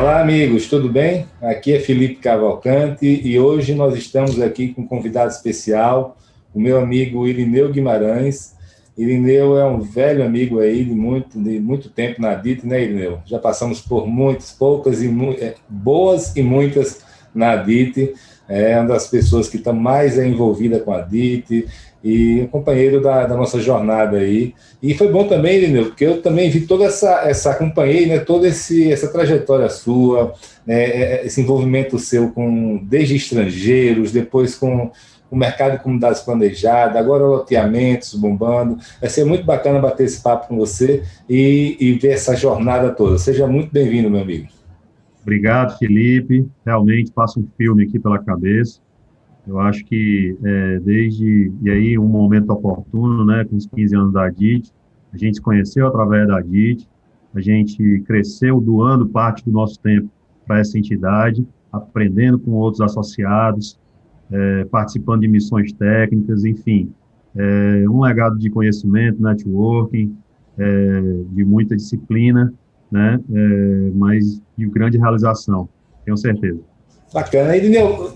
Olá, amigos, tudo bem? Aqui é Felipe Cavalcante e hoje nós estamos aqui com um convidado especial, o meu amigo Irineu Guimarães. Irineu é um velho amigo aí de muito, de muito tempo na DIT, né, Irineu? Já passamos por muitas, poucas e é, boas e muitas na DIT. É uma das pessoas que está mais envolvida com a DIT, e um companheiro da, da, nossa jornada aí. E foi bom também, Irineu, porque eu também vi toda essa, essa acompanhei, né, toda esse, essa trajetória sua, né, é, é, esse envolvimento seu com desde estrangeiros, depois com o mercado de comunidades planejadas, agora loteamentos bombando. Vai ser muito bacana bater esse papo com você e, e ver essa jornada toda. Seja muito bem-vindo, meu amigo. Obrigado, Felipe. Realmente passa um filme aqui pela cabeça eu acho que é, desde, e aí um momento oportuno, né, com os 15 anos da DIT, a gente se conheceu através da DIT, a gente cresceu doando parte do nosso tempo para essa entidade, aprendendo com outros associados, é, participando de missões técnicas, enfim, é, um legado de conhecimento, networking, é, de muita disciplina, né, é, mas de grande realização, tenho certeza. Bacana. Irineu,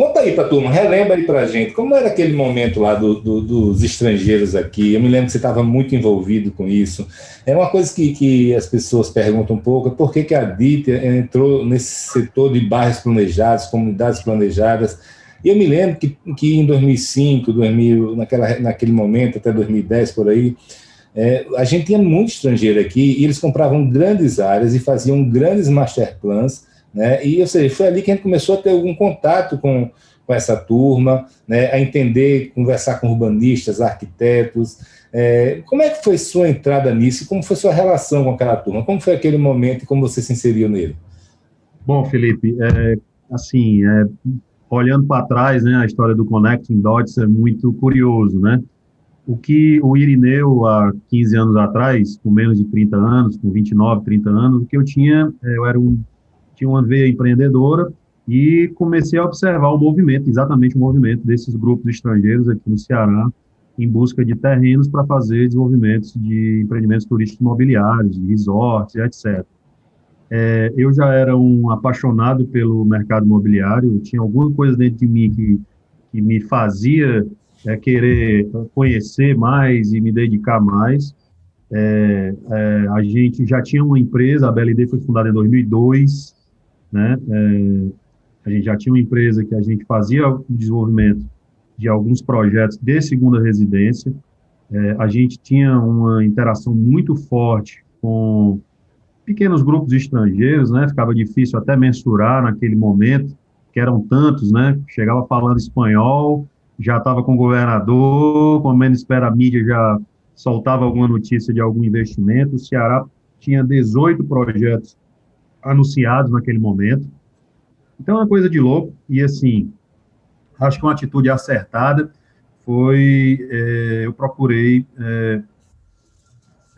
Conta aí para a turma, relembra aí para a gente, como era aquele momento lá do, do, dos estrangeiros aqui? Eu me lembro que você estava muito envolvido com isso. É uma coisa que, que as pessoas perguntam um pouco, por que, que a DIT entrou nesse setor de bairros planejados, comunidades planejadas? E eu me lembro que, que em 2005, 2000, naquela, naquele momento, até 2010, por aí, é, a gente tinha muito estrangeiro aqui e eles compravam grandes áreas e faziam grandes master plans né? E, ou seja, foi ali que a gente começou a ter algum contato com, com essa turma, né? a entender, conversar com urbanistas, arquitetos. É, como é que foi sua entrada nisso? Como foi sua relação com aquela turma? Como foi aquele momento e como você se inseriu nele? Bom, Felipe, é, assim, é, olhando para trás, né, a história do Connecting Dots é muito curioso, né? O que o Irineu, há 15 anos atrás, com menos de 30 anos, com 29, 30 anos, o que eu tinha, é, eu era um tinha uma veia empreendedora e comecei a observar o movimento, exatamente o movimento desses grupos estrangeiros aqui no Ceará, em busca de terrenos para fazer desenvolvimentos de empreendimentos turísticos imobiliários, de resorts, etc. É, eu já era um apaixonado pelo mercado imobiliário, tinha alguma coisa dentro de mim que, que me fazia é, querer conhecer mais e me dedicar mais. É, é a gente já tinha uma empresa, a BLD foi fundada em 2002, né? É, a gente já tinha uma empresa que a gente fazia o desenvolvimento de alguns projetos de segunda residência. É, a gente tinha uma interação muito forte com pequenos grupos estrangeiros, né? Ficava difícil até mensurar naquele momento, que eram tantos, né? Chegava falando espanhol, já estava com o governador, com menos espera a mídia já soltava alguma notícia de algum investimento. O Ceará tinha 18 projetos anunciados naquele momento. Então, é uma coisa de louco. E, assim, acho que uma atitude acertada foi: é, eu procurei é,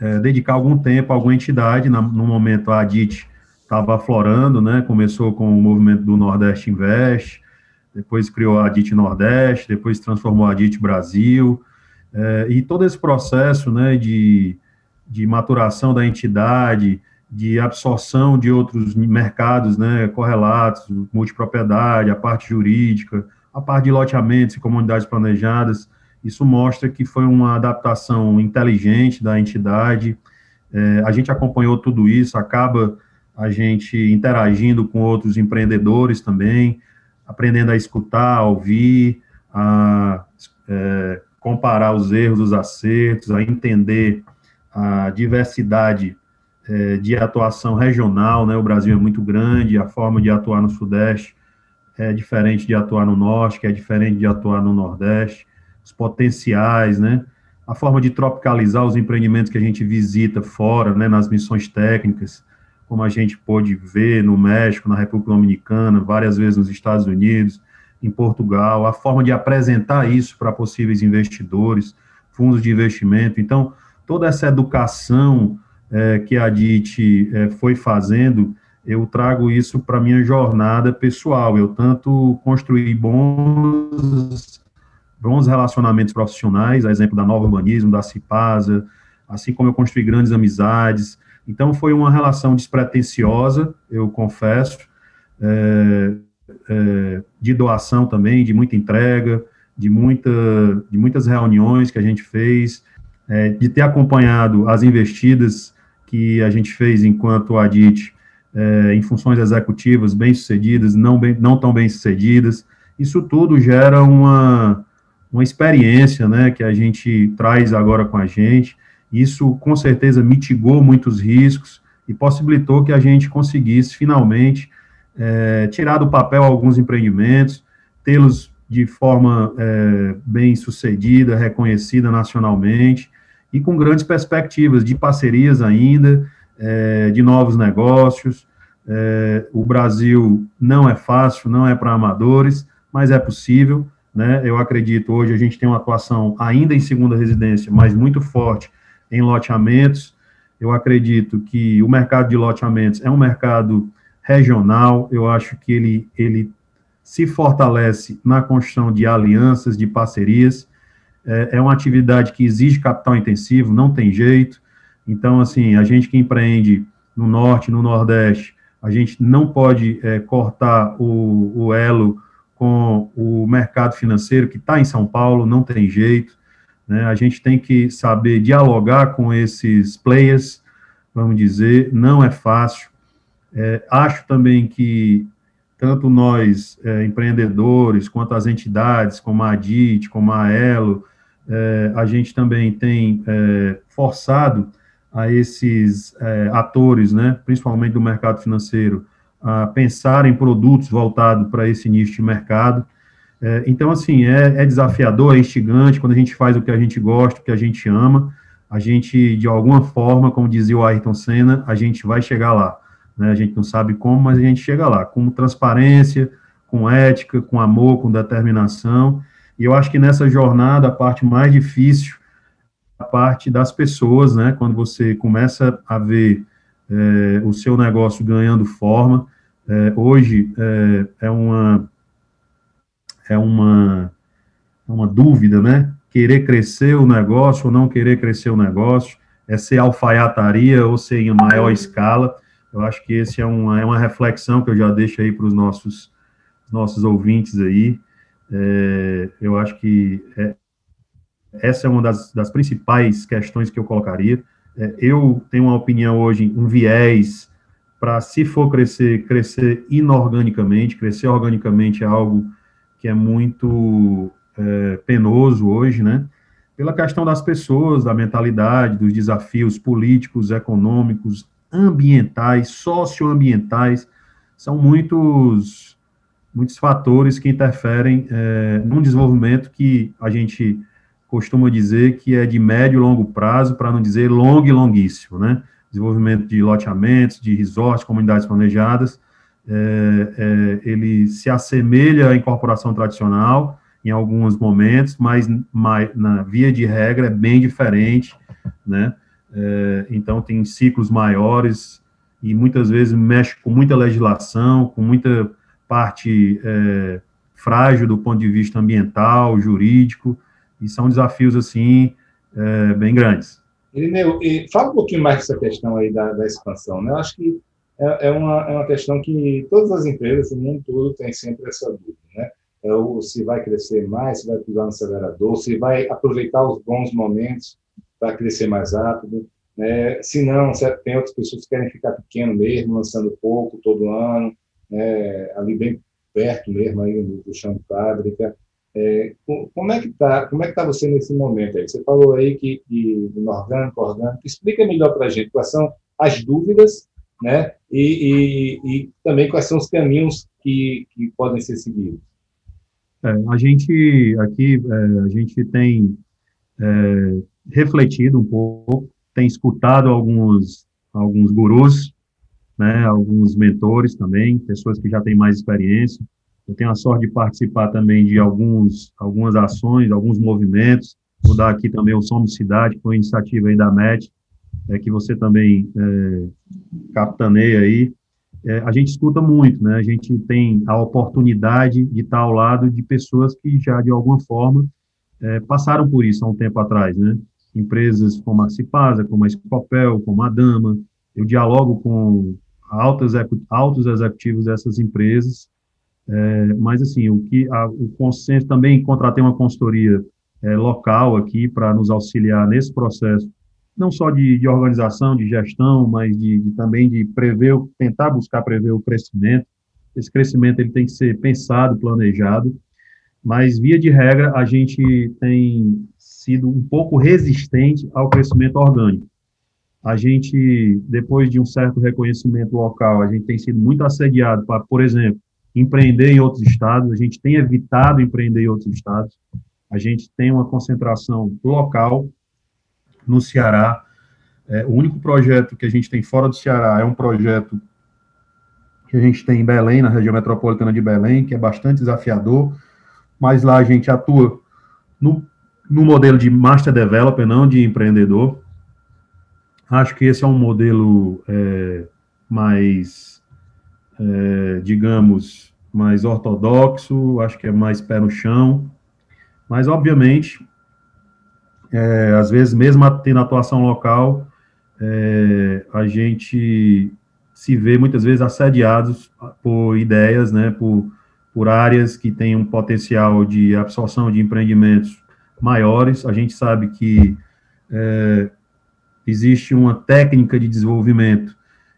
é, dedicar algum tempo a alguma entidade. Na, no momento, a ADIT estava aflorando, né? Começou com o movimento do Nordeste Invest, depois criou a ADIT Nordeste, depois transformou a ADIT Brasil, e todo esse processo, né, de, de maturação da entidade, de absorção de outros mercados, né, correlatos, multipropriedade, a parte jurídica, a parte de loteamentos e comunidades planejadas, isso mostra que foi uma adaptação inteligente da entidade. É, a gente acompanhou tudo isso, acaba a gente interagindo com outros empreendedores também, aprendendo a escutar, a ouvir, a é, comparar os erros, os acertos, a entender a diversidade é, de atuação regional, né? O Brasil é muito grande, a forma de atuar no Sudeste é diferente de atuar no Norte, que é diferente de atuar no Nordeste os potenciais, né? A forma de tropicalizar os empreendimentos que a gente visita fora, né, nas missões técnicas, como a gente pôde ver no México, na República Dominicana, várias vezes nos Estados Unidos, em Portugal, a forma de apresentar isso para possíveis investidores, fundos de investimento. Então, toda essa educação é, que a DIT é, foi fazendo, eu trago isso para minha jornada pessoal. Eu tanto construí bons bons relacionamentos profissionais, a exemplo da Nova Urbanismo, da Cipasa, assim como eu construí grandes amizades. Então, foi uma relação despretensiosa, eu confesso, é, é, de doação também, de muita entrega, de, muita, de muitas reuniões que a gente fez, é, de ter acompanhado as investidas que a gente fez enquanto ADIT é, em funções executivas bem-sucedidas, não, bem, não tão bem-sucedidas. Isso tudo gera uma, uma experiência, né, que a gente traz agora com a gente. Isso, com certeza, mitigou muitos riscos e possibilitou que a gente conseguisse, finalmente, é, tirar do papel alguns empreendimentos, tê-los de forma é, bem sucedida, reconhecida nacionalmente e com grandes perspectivas de parcerias ainda, é, de novos negócios. É, o Brasil não é fácil, não é para amadores, mas é possível. Né? Eu acredito, hoje a gente tem uma atuação ainda em segunda residência, mas muito forte em loteamentos. Eu acredito que o mercado de loteamentos é um mercado regional, eu acho que ele, ele se fortalece na construção de alianças, de parcerias. É, é uma atividade que exige capital intensivo, não tem jeito. Então, assim, a gente que empreende no norte, no nordeste, a gente não pode é, cortar o, o elo com o mercado financeiro que está em São Paulo, não tem jeito. Né? A gente tem que saber dialogar com esses players, vamos dizer, não é fácil. É, acho também que tanto nós, é, empreendedores, quanto as entidades, como a ADIT, como a Elo, é, a gente também tem é, forçado a esses é, atores, né, principalmente do mercado financeiro, a pensar em produtos voltados para esse nicho de mercado. É, então, assim, é, é, desafiador, é instigante, quando a gente faz o que a gente gosta, o que a gente ama, a gente, de alguma forma, como dizia o Ayrton Senna, a gente vai chegar lá. Né? A gente não sabe como, mas a gente chega lá, com transparência, com ética, com amor, com determinação. E eu acho que nessa jornada, a parte mais difícil, a parte das pessoas, né? Quando você começa a ver é, o seu negócio ganhando forma, é, hoje é, é, uma é uma uma dúvida, né? Querer crescer o negócio ou não querer crescer o negócio, é ser alfaiataria ou ser em maior escala. Eu acho que esse é uma, é uma reflexão que eu já deixo aí para os nossos nossos ouvintes aí. É, eu acho que é, essa é uma das, das principais questões que eu colocaria. É, eu tenho uma opinião hoje, um viés para, se for crescer, crescer inorganicamente. Crescer organicamente é algo que é muito é, penoso hoje, né? Pela questão das pessoas, da mentalidade, dos desafios políticos, econômicos, ambientais, socioambientais, são muitos, muitos fatores que interferem é, num desenvolvimento que a gente costuma dizer que é de médio e longo prazo, para não dizer longo e longuíssimo, né? desenvolvimento de loteamentos, de resorts, comunidades planejadas, é, é, ele se assemelha à incorporação tradicional em alguns momentos, mas, na via de regra é bem diferente, né? é, então tem ciclos maiores e muitas vezes mexe com muita legislação, com muita parte é, frágil do ponto de vista ambiental, jurídico, e são desafios, assim, é, bem grandes. Irineu, fala um pouquinho mais dessa questão aí da, da expansão, né? Eu acho que é, é, uma, é uma questão que todas as empresas, o mundo todo, tem sempre essa dúvida, né? É o, se vai crescer mais, se vai pisar no acelerador, se vai aproveitar os bons momentos para crescer mais rápido, né? se não, se tem outras pessoas que querem ficar pequeno mesmo, lançando pouco todo ano, né? ali bem perto mesmo aí do, do chão de fábrica. É, como é que está como é que tá você nesse momento aí? Você falou aí que, que orgânico, orgânico. Explica melhor para a gente quais são as dúvidas, né? E, e, e, também quais são os caminhos que, que podem ser seguidos. É, a gente aqui é, a gente tem é, refletido um pouco, tem escutado alguns alguns gurus, né? Alguns mentores também, pessoas que já têm mais experiência eu tenho a sorte de participar também de alguns, algumas ações, alguns movimentos. Vou dar aqui também o Somos Cidade, foi uma iniciativa aí da MET, é, que você também é, capitaneia aí. É, a gente escuta muito, né? A gente tem a oportunidade de estar ao lado de pessoas que já, de alguma forma, é, passaram por isso há um tempo atrás, né? Empresas como a Cipasa, como a Escopel, como a Dama. Eu dialogo com altos, altos executivos dessas empresas é, mas, assim, o que a, o consenso também contratei uma consultoria é, local aqui para nos auxiliar nesse processo, não só de, de organização, de gestão, mas de, de, também de prever, tentar buscar prever o crescimento. Esse crescimento ele tem que ser pensado, planejado, mas, via de regra, a gente tem sido um pouco resistente ao crescimento orgânico. A gente, depois de um certo reconhecimento local, a gente tem sido muito assediado para, por exemplo, empreender em outros estados, a gente tem evitado empreender em outros estados, a gente tem uma concentração local no Ceará. É, o único projeto que a gente tem fora do Ceará é um projeto que a gente tem em Belém, na região metropolitana de Belém, que é bastante desafiador, mas lá a gente atua no, no modelo de master developer, não de empreendedor. Acho que esse é um modelo é, mais é, digamos, mais ortodoxo, acho que é mais pé no chão, mas, obviamente, é, às vezes, mesmo tendo atuação local, é, a gente se vê muitas vezes assediados por ideias, né, por, por áreas que têm um potencial de absorção de empreendimentos maiores. A gente sabe que é, existe uma técnica de desenvolvimento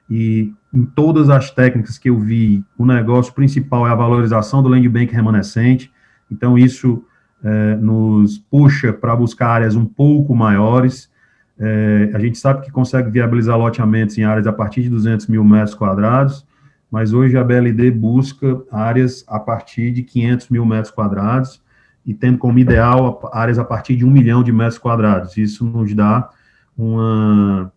e em todas as técnicas que eu vi, o negócio principal é a valorização do land bank remanescente. Então, isso é, nos puxa para buscar áreas um pouco maiores. É, a gente sabe que consegue viabilizar loteamentos em áreas a partir de 200 mil metros quadrados, mas hoje a BLD busca áreas a partir de 500 mil metros quadrados e tendo como ideal áreas a partir de um milhão de metros quadrados. Isso nos dá uma,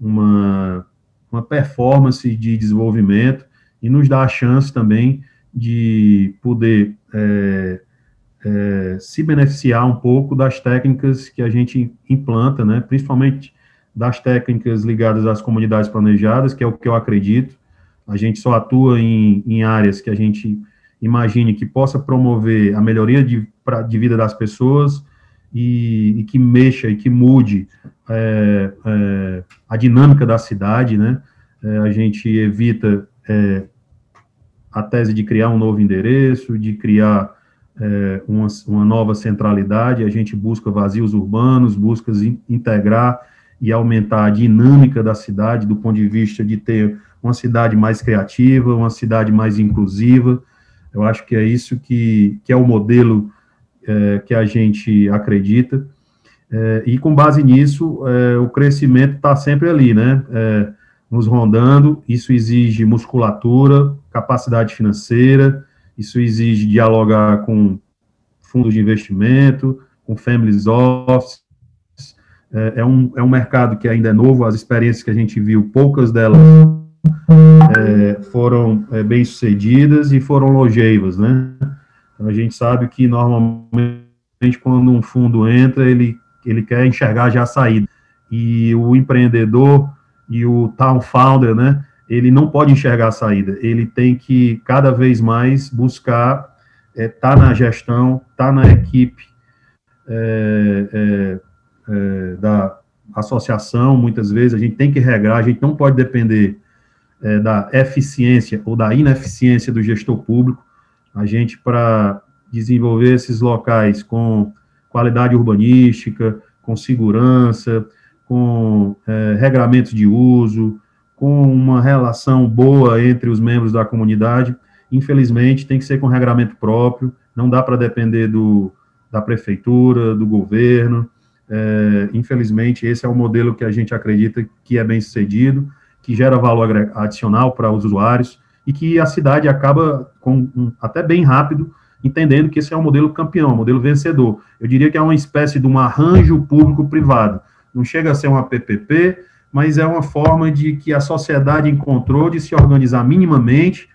uma uma performance de desenvolvimento e nos dá a chance também de poder é, é, se beneficiar um pouco das técnicas que a gente implanta, né, principalmente das técnicas ligadas às comunidades planejadas, que é o que eu acredito. A gente só atua em, em áreas que a gente imagine que possa promover a melhoria de, pra, de vida das pessoas e, e, que mexa e que mude é, é, a dinâmica da cidade, né? É, a gente evita é, a tese de criar um novo endereço, de criar é, uma, uma, nova centralidade, a gente busca vazios urbanos, busca integrar e aumentar a dinâmica da cidade, do ponto de vista de ter uma cidade mais criativa, uma cidade mais inclusiva. Eu acho que é isso que, que é o modelo é, que a gente acredita. É, e com base nisso, é, o crescimento está sempre ali, né? É, nos rondando. Isso exige musculatura, capacidade financeira, isso exige dialogar com fundos de investimento, com families office. É, é, um, é um mercado que ainda é novo, as experiências que a gente viu, poucas delas é, foram é, bem sucedidas e foram longevas, né? A gente sabe que normalmente quando um fundo entra, ele, ele quer enxergar já a saída. e o empreendedor e o town founder, né, ele não pode enxergar a saída, ele tem que cada vez mais buscar estar é, tá na gestão, estar tá na equipe é, é, é, da associação, muitas vezes, a gente tem que regrar, a gente não pode depender é, da eficiência ou da ineficiência do gestor público, a gente, para desenvolver esses locais com qualidade urbanística, com segurança, com é, regramentos de uso, com uma relação boa entre os membros da comunidade. Infelizmente, tem que ser com regramento próprio, não dá para depender do, da prefeitura, do governo. É, infelizmente, esse é o modelo que a gente acredita que é bem sucedido, que gera valor adicional para os usuários e que a cidade acaba, com, um, até bem rápido, entendendo que esse é um modelo campeão, um modelo vencedor. Eu diria que é uma espécie de um arranjo público-privado. Não chega a ser uma PPP, mas é uma forma de que a sociedade encontrou de se organizar minimamente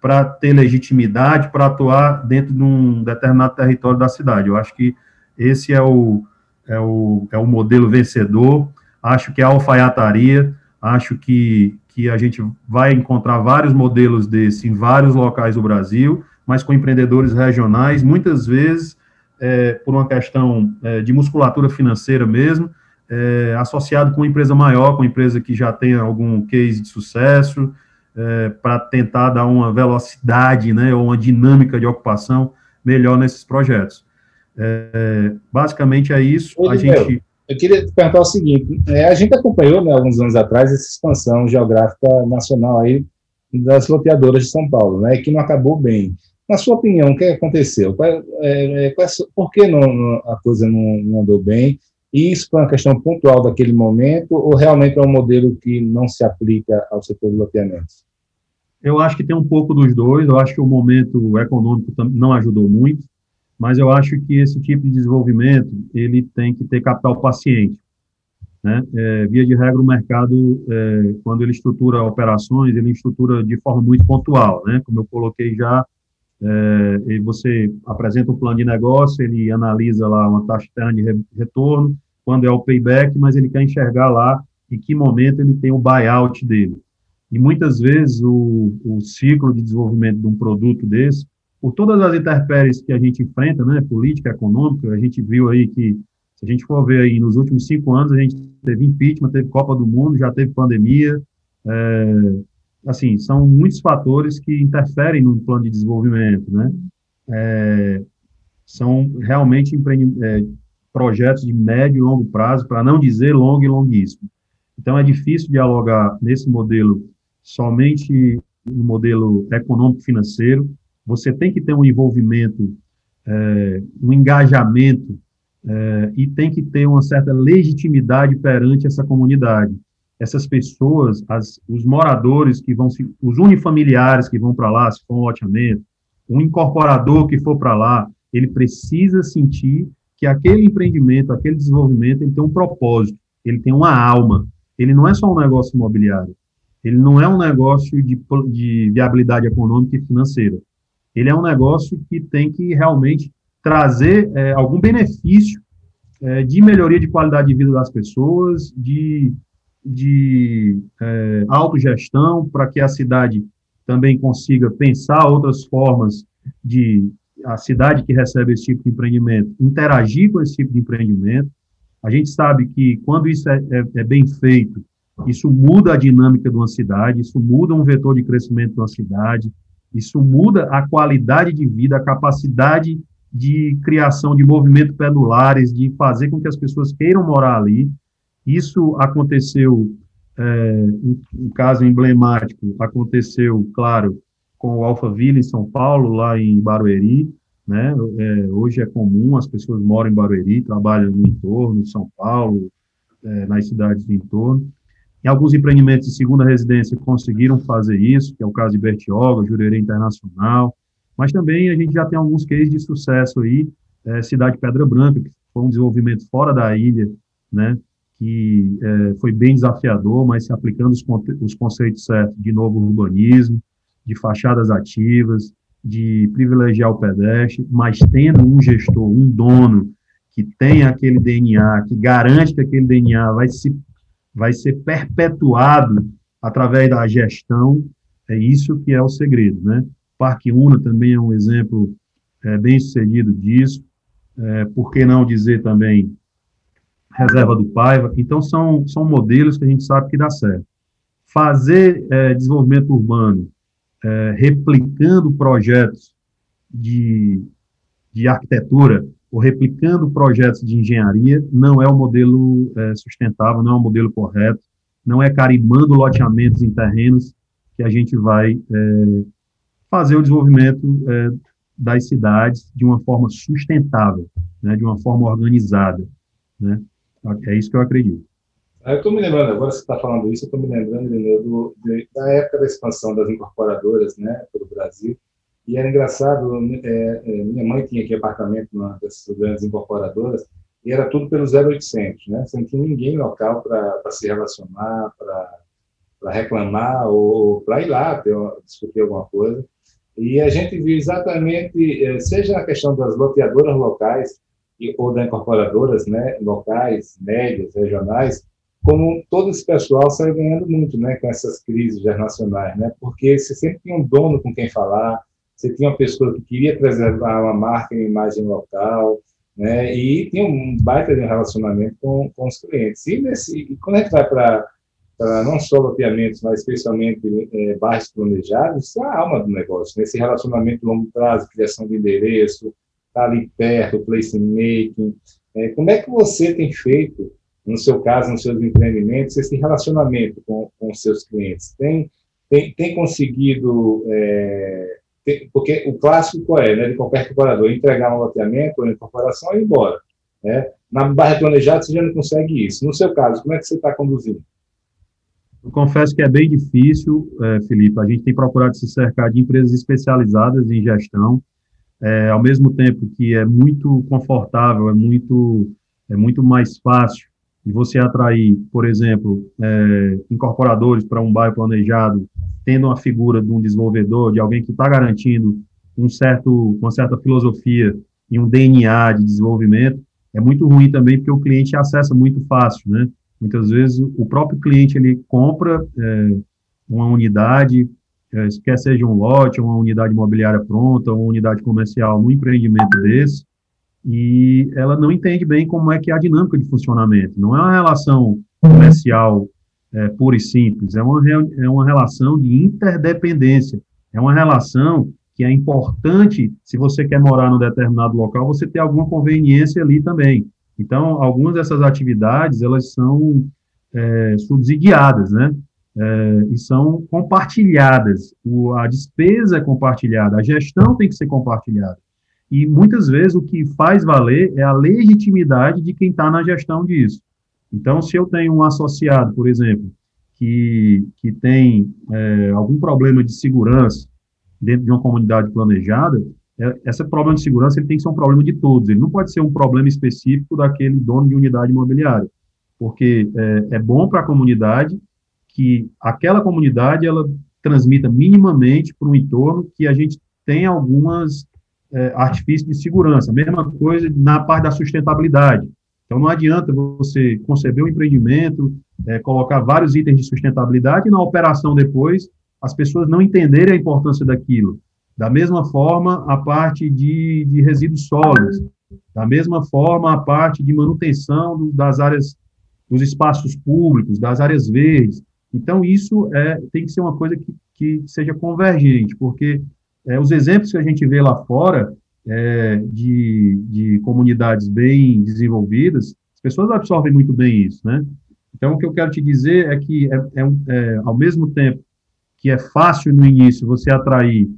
para ter legitimidade, para atuar dentro de um determinado território da cidade. Eu acho que esse é o, é o, é o modelo vencedor. Acho que é a alfaiataria, acho que, que a gente vai encontrar vários modelos desse em vários locais do Brasil, mas com empreendedores regionais, muitas vezes é, por uma questão é, de musculatura financeira mesmo, é, associado com uma empresa maior, com uma empresa que já tem algum case de sucesso, é, para tentar dar uma velocidade, né, ou uma dinâmica de ocupação melhor nesses projetos. É, basicamente é isso. a gente... Eu queria te perguntar o seguinte: é, a gente acompanhou, né, alguns anos atrás, essa expansão geográfica nacional aí das loteadoras de São Paulo, né, que não acabou bem. Na sua opinião, o que aconteceu? Qual, é, é, qual, por que não, não, a coisa não, não, andou bem? E isso foi uma questão pontual daquele momento ou realmente é um modelo que não se aplica ao setor de loteamentos? Eu acho que tem um pouco dos dois. Eu acho que o momento econômico não ajudou muito, mas eu acho que esse tipo de desenvolvimento ele tem que ter capital paciente. Né? É, via de regra, o mercado, é, quando ele estrutura operações, ele estrutura de forma muito pontual, né? Como eu coloquei já é, você apresenta um plano de negócio, ele analisa lá uma taxa de retorno, quando é o payback, mas ele quer enxergar lá em que momento ele tem o buyout dele. E muitas vezes o, o ciclo de desenvolvimento de um produto desse, por todas as intempéries que a gente enfrenta, né, política, econômica, a gente viu aí que, se a gente for ver aí, nos últimos cinco anos, a gente teve impeachment, teve Copa do Mundo, já teve pandemia, é, assim, são muitos fatores que interferem no plano de desenvolvimento, né? É, são realmente é, projetos de médio e longo prazo, para não dizer longo e longuíssimo. Então, é difícil dialogar nesse modelo somente no modelo econômico-financeiro. Você tem que ter um envolvimento, é, um engajamento, é, e tem que ter uma certa legitimidade perante essa comunidade essas pessoas, as, os moradores que vão, se, os unifamiliares que vão para lá, se for um loteamento, um incorporador que for para lá, ele precisa sentir que aquele empreendimento, aquele desenvolvimento, ele tem um propósito, ele tem uma alma. Ele não é só um negócio imobiliário, ele não é um negócio de, de viabilidade econômica e financeira. Ele é um negócio que tem que realmente trazer é, algum benefício é, de melhoria de qualidade de vida das pessoas, de de é, autogestão para que a cidade também consiga pensar outras formas de a cidade que recebe esse tipo de empreendimento interagir com esse tipo de empreendimento. A gente sabe que quando isso é, é, é bem feito, isso muda a dinâmica de uma cidade, isso muda um vetor de crescimento de uma cidade, isso muda a qualidade de vida, a capacidade de criação de movimentos pendulares, de fazer com que as pessoas queiram morar ali. Isso aconteceu, é, um, um, caso emblemático, aconteceu, claro, com o Alphaville em São Paulo, lá em Barueri, né? É, hoje é comum, as pessoas moram em Barueri, trabalham no entorno, de São Paulo, é, nas cidades do entorno. Alguns empreendimentos de segunda residência conseguiram fazer isso, que é o caso de Bertioga, Jurerê Internacional, mas também a gente já tem alguns cases de sucesso aí, é, Cidade Pedra Branca, que foi um desenvolvimento fora da ilha, né, que é, foi bem desafiador, mas se aplicando os, os conceitos certos de novo urbanismo, de fachadas ativas, de privilegiar o pedestre, mas tendo um gestor, um dono que tem aquele DNA, que garante que aquele DNA vai, se, vai ser perpetuado através da gestão, é isso que é o segredo, né? Parque Una também é um exemplo é, bem sucedido disso, é, por que não dizer também Reserva do Paiva? Então, são, são modelos que a gente sabe que dá certo. Fazer é, desenvolvimento urbano é, replicando projetos de, de arquitetura ou replicando projetos de engenharia não é o modelo é, sustentável, não é o modelo correto, não é carimbando loteamentos em terrenos que a gente vai é, fazer o desenvolvimento é, das cidades de uma forma sustentável, né, de uma forma organizada. Né? É isso que eu acredito. Eu estou me lembrando, agora você está falando isso, eu estou me lembrando do, de, da época da expansão das incorporadoras né, pelo Brasil. E era engraçado, é, é, minha mãe tinha aqui apartamento numa dessas grandes incorporadoras, e era tudo pelo 0800, né? Você não tinha ninguém local para se relacionar, para reclamar ou para ir lá discutir alguma coisa. E a gente viu exatamente, é, seja a questão das loteadoras locais ou das incorporadoras né, locais, médias, regionais, como todo esse pessoal saiu ganhando muito né, com essas crises internacionais, né? Porque você sempre tinha um dono com quem falar, você tinha uma pessoa que queria preservar uma marca e imagem local, né? E tinha um baita de um relacionamento com, com os clientes. E, nesse, e quando a gente vai para não só loteamentos, mas especialmente é, bairros planejados, isso é a alma do negócio. Nesse né? relacionamento longo prazo, criação de endereço, tá ali perto, placemaking. É, como é que você tem feito, no seu caso, nos seus empreendimentos, esse relacionamento com, com os seus clientes? Tem, tem, tem conseguido é, porque o clássico é, né, de qualquer incorporador, entregar um loteamento ou incorporação e ir embora. Né? Na barra planejada você já não consegue isso. No seu caso, como é que você está conduzindo? Eu confesso que é bem difícil, é, Felipe. A gente tem procurado se cercar de empresas especializadas em gestão, é, ao mesmo tempo que é muito confortável, é muito, é muito mais fácil de você atrair, por exemplo, é, incorporadores para um bairro planejado tendo uma figura de um desenvolvedor, de alguém que está garantindo um certo, uma certa filosofia e um DNA de desenvolvimento, é muito ruim também porque o cliente acessa muito fácil, né? Muitas vezes o próprio cliente ele compra é, uma unidade, é, quer seja um lote, uma unidade imobiliária pronta, uma unidade comercial, um empreendimento desse, e ela não entende bem como é que é a dinâmica de funcionamento. Não é uma relação comercial é, pura e simples, é uma, é uma relação de interdependência, é uma relação que é importante, se você quer morar num determinado local, você ter alguma conveniência ali também. Então, algumas dessas atividades, elas são é, subsidiadas, né? É, e são compartilhadas. O, a despesa é compartilhada, a gestão tem que ser compartilhada. E muitas vezes o que faz valer é a legitimidade de quem está na gestão disso. Então, se eu tenho um associado, por exemplo, que, que tem é, algum problema de segurança dentro de uma comunidade planejada, é, esse problema de segurança ele tem que ser um problema de todos, ele não pode ser um problema específico daquele dono de unidade imobiliária, porque é, é bom para a comunidade que aquela comunidade ela transmita minimamente para o entorno que a gente tem algumas é, artifícios de segurança. Mesma coisa na parte da sustentabilidade. Então, não adianta você conceber um empreendimento, é, colocar vários itens de sustentabilidade e na operação depois as pessoas não entenderem a importância daquilo. Da mesma forma, a parte de, de resíduos sólidos. Da mesma forma, a parte de manutenção das áreas, dos espaços públicos, das áreas verdes. Então, isso é, tem que ser uma coisa que, que seja convergente, porque é, os exemplos que a gente vê lá fora, é, de, de comunidades bem desenvolvidas, as pessoas absorvem muito bem isso, né? Então, o que eu quero te dizer é que, é, é, é ao mesmo tempo que é fácil no início você atrair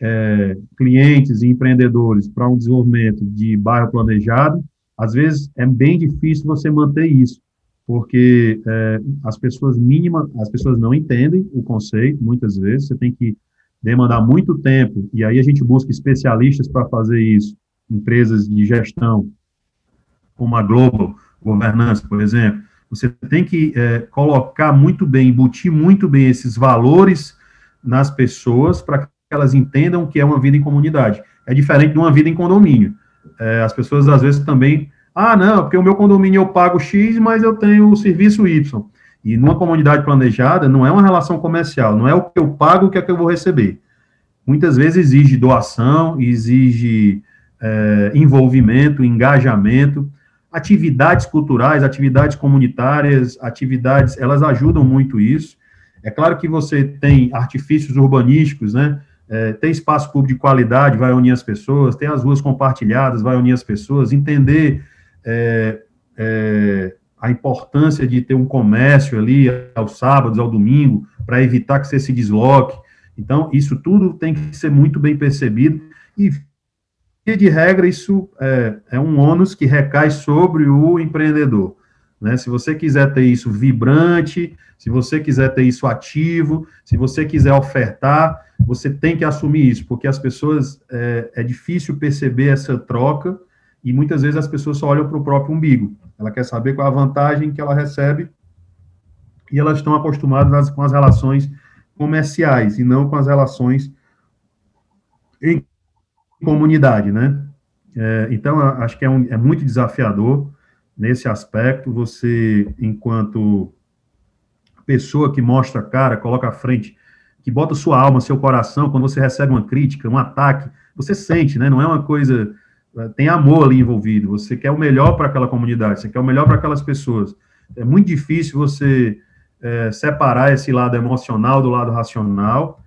é, clientes e empreendedores para um desenvolvimento de bairro planejado, às vezes é bem difícil você manter isso, porque é, as pessoas mínimas, as pessoas não entendem o conceito, muitas vezes, você tem que demandar muito tempo, e aí a gente busca especialistas para fazer isso, empresas de gestão, como a Global Governança, por exemplo, você tem que é, colocar muito bem, embutir muito bem esses valores nas pessoas para que elas entendam que é uma vida em comunidade. É diferente de uma vida em condomínio. É, as pessoas, às vezes, também Ah, não, porque o meu condomínio eu pago X, mas eu tenho o serviço Y. E numa comunidade planejada, não é uma relação comercial, não é o que eu pago, que é que eu vou receber. Muitas vezes exige doação, exige é, envolvimento, engajamento, atividades culturais, atividades comunitárias, atividades, elas ajudam muito isso. É claro que você tem artifícios urbanísticos, né? É, tem espaço público de qualidade, vai unir as pessoas, tem as ruas compartilhadas, vai unir as pessoas, entender é, é, a importância de ter um comércio ali aos sábados, ao domingo, para evitar que você se desloque. Então, isso tudo tem que ser muito bem percebido e de regra, isso é, é, um ônus que recai sobre o empreendedor. Né? Se você quiser ter isso vibrante, se você quiser ter isso ativo, se você quiser ofertar, você tem que assumir isso, porque as pessoas, é, é difícil perceber essa troca e muitas vezes as pessoas só olham para o próprio umbigo. Ela quer saber qual a vantagem que ela recebe e elas estão acostumadas com as relações comerciais e não com as relações em comunidade, né? É, então, acho que é, um, é muito desafiador nesse aspecto, você, enquanto pessoa que mostra a cara, coloca a frente, que bota sua alma, seu coração, quando você recebe uma crítica, um ataque, você sente, né? Não é uma coisa. Tem amor ali envolvido, você quer o melhor para aquela comunidade, você quer o melhor para aquelas pessoas. É muito difícil você é, separar esse lado emocional do lado racional.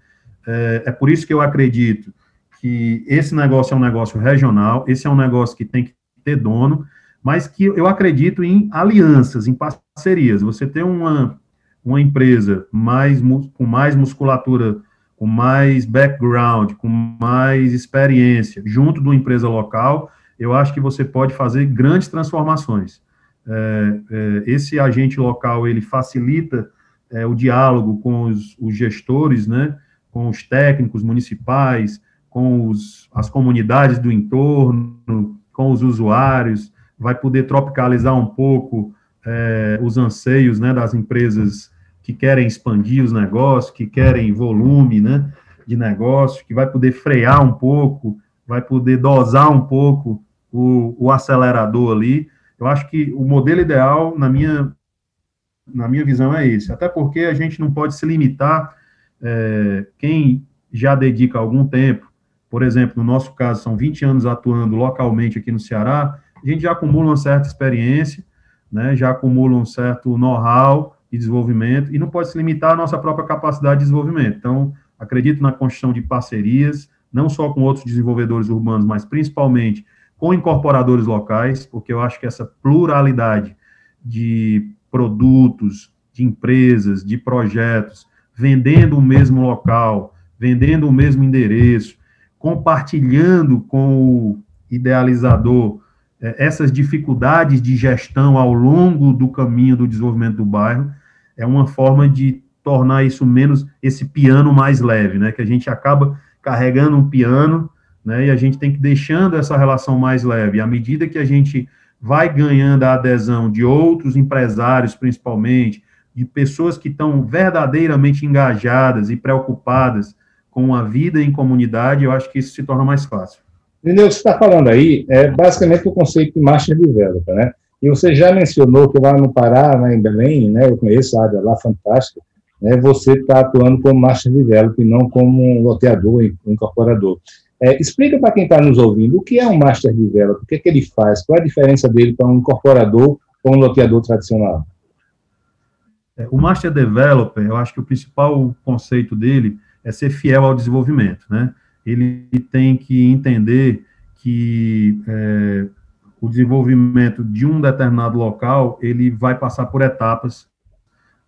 É, é por isso que eu acredito que esse negócio é um negócio regional, esse é um negócio que tem que ter dono, mas que eu acredito em alianças, em parcerias. Você ter uma, uma empresa mais, com mais musculatura, com mais background, com mais experiência, junto de uma empresa local, eu acho que você pode fazer grandes transformações. É, é, esse agente local, ele facilita é, o diálogo com os, os gestores, né, com os técnicos municipais, com os, as comunidades do entorno, com os usuários, vai poder tropicalizar um pouco é, os anseios né, das empresas que querem expandir os negócios, que querem volume né, de negócio, que vai poder frear um pouco, vai poder dosar um pouco o, o acelerador ali. Eu acho que o modelo ideal, na minha, na minha visão, é esse. Até porque a gente não pode se limitar, é, quem já dedica algum tempo por exemplo, no nosso caso, são 20 anos atuando localmente aqui no Ceará, a gente já acumula uma certa experiência, né, já acumula um certo know-how de desenvolvimento, e não pode se limitar à nossa própria capacidade de desenvolvimento. Então, acredito na construção de parcerias, não só com outros desenvolvedores urbanos, mas principalmente com incorporadores locais, porque eu acho que essa pluralidade de produtos, de empresas, de projetos, vendendo o mesmo local, vendendo o mesmo endereço, compartilhando com o idealizador essas dificuldades de gestão ao longo do caminho do desenvolvimento do bairro, é uma forma de tornar isso menos, esse piano mais leve, né, que a gente acaba carregando um piano, né, e a gente tem que deixando essa relação mais leve, à medida que a gente vai ganhando a adesão de outros empresários, principalmente, de pessoas que estão verdadeiramente engajadas e preocupadas com a vida em comunidade, eu acho que isso se torna mais fácil. Entendeu? Você está falando aí é basicamente o conceito de Master Developer, né? E você já mencionou que lá no Pará, lá em Belém, né, eu conheço a área lá fantástica, né, você está atuando como Master Developer e não como um loteador, um incorporador. É, explica para quem está nos ouvindo o que é um Master Developer, o que, é que ele faz, qual é a diferença dele para um incorporador ou um loteador tradicional? É, o Master Developer, eu acho que o principal conceito dele é ser fiel ao desenvolvimento, né? Ele tem que entender que é, o desenvolvimento de um determinado local, ele vai passar por etapas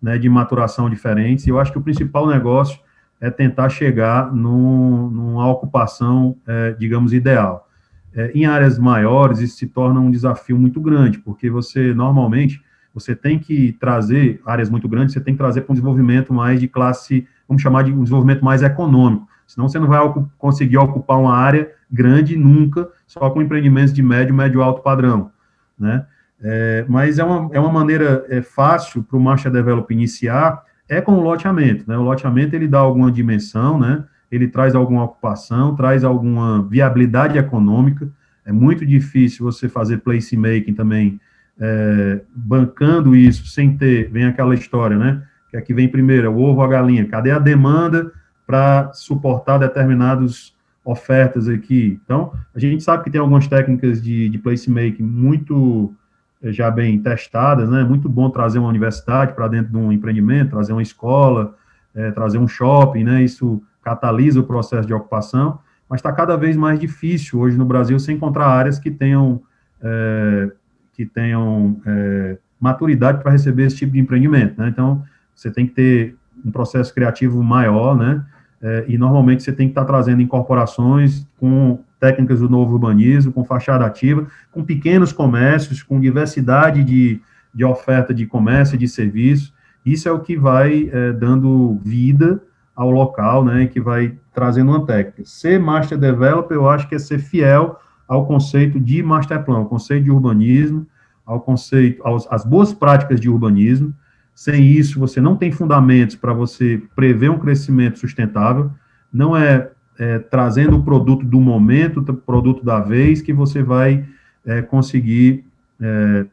né, de maturação diferentes, e eu acho que o principal negócio é tentar chegar num, numa ocupação, é, digamos, ideal. É, em áreas maiores, isso se torna um desafio muito grande, porque você, normalmente, você tem que trazer, áreas muito grandes, você tem que trazer para um desenvolvimento mais de classe vamos chamar de um desenvolvimento mais econômico. Senão você não vai conseguir ocupar uma área grande nunca, só com empreendimentos de médio, médio alto padrão, né? É, mas é uma, é uma maneira é, fácil para o Marcha Develop iniciar, é com o loteamento, né? O loteamento, ele dá alguma dimensão, né? Ele traz alguma ocupação, traz alguma viabilidade econômica, É muito difícil você fazer placemaking também, é, bancando isso, sem ter, vem aquela história, né? Que aqui vem primeiro, o ovo ou a galinha. Cadê a demanda para suportar determinadas ofertas aqui? Então, a gente sabe que tem algumas técnicas de, de placemaking muito é, já bem testadas, né? Muito bom trazer uma universidade para dentro de um empreendimento, trazer uma escola, é, trazer um shopping, né? Isso catalisa o processo de ocupação, mas está cada vez mais difícil hoje no Brasil se encontrar áreas que tenham é, que tenham é, maturidade para receber esse tipo de empreendimento, né? Então você tem que ter um processo criativo maior, né? É, e normalmente você tem que estar tá trazendo incorporações com técnicas do novo urbanismo, com fachada ativa, com pequenos comércios, com diversidade de, de oferta de comércio e de serviço. Isso é o que vai é, dando vida ao local, né, que vai trazendo uma técnica. Ser master developer, eu acho que é ser fiel ao conceito de master plan, ao conceito de urbanismo, ao conceito, aos, às boas práticas de urbanismo. Sem isso, você não tem fundamentos para você prever um crescimento sustentável. Não é, é, trazendo o produto do momento, o produto da vez, que você vai é, conseguir é,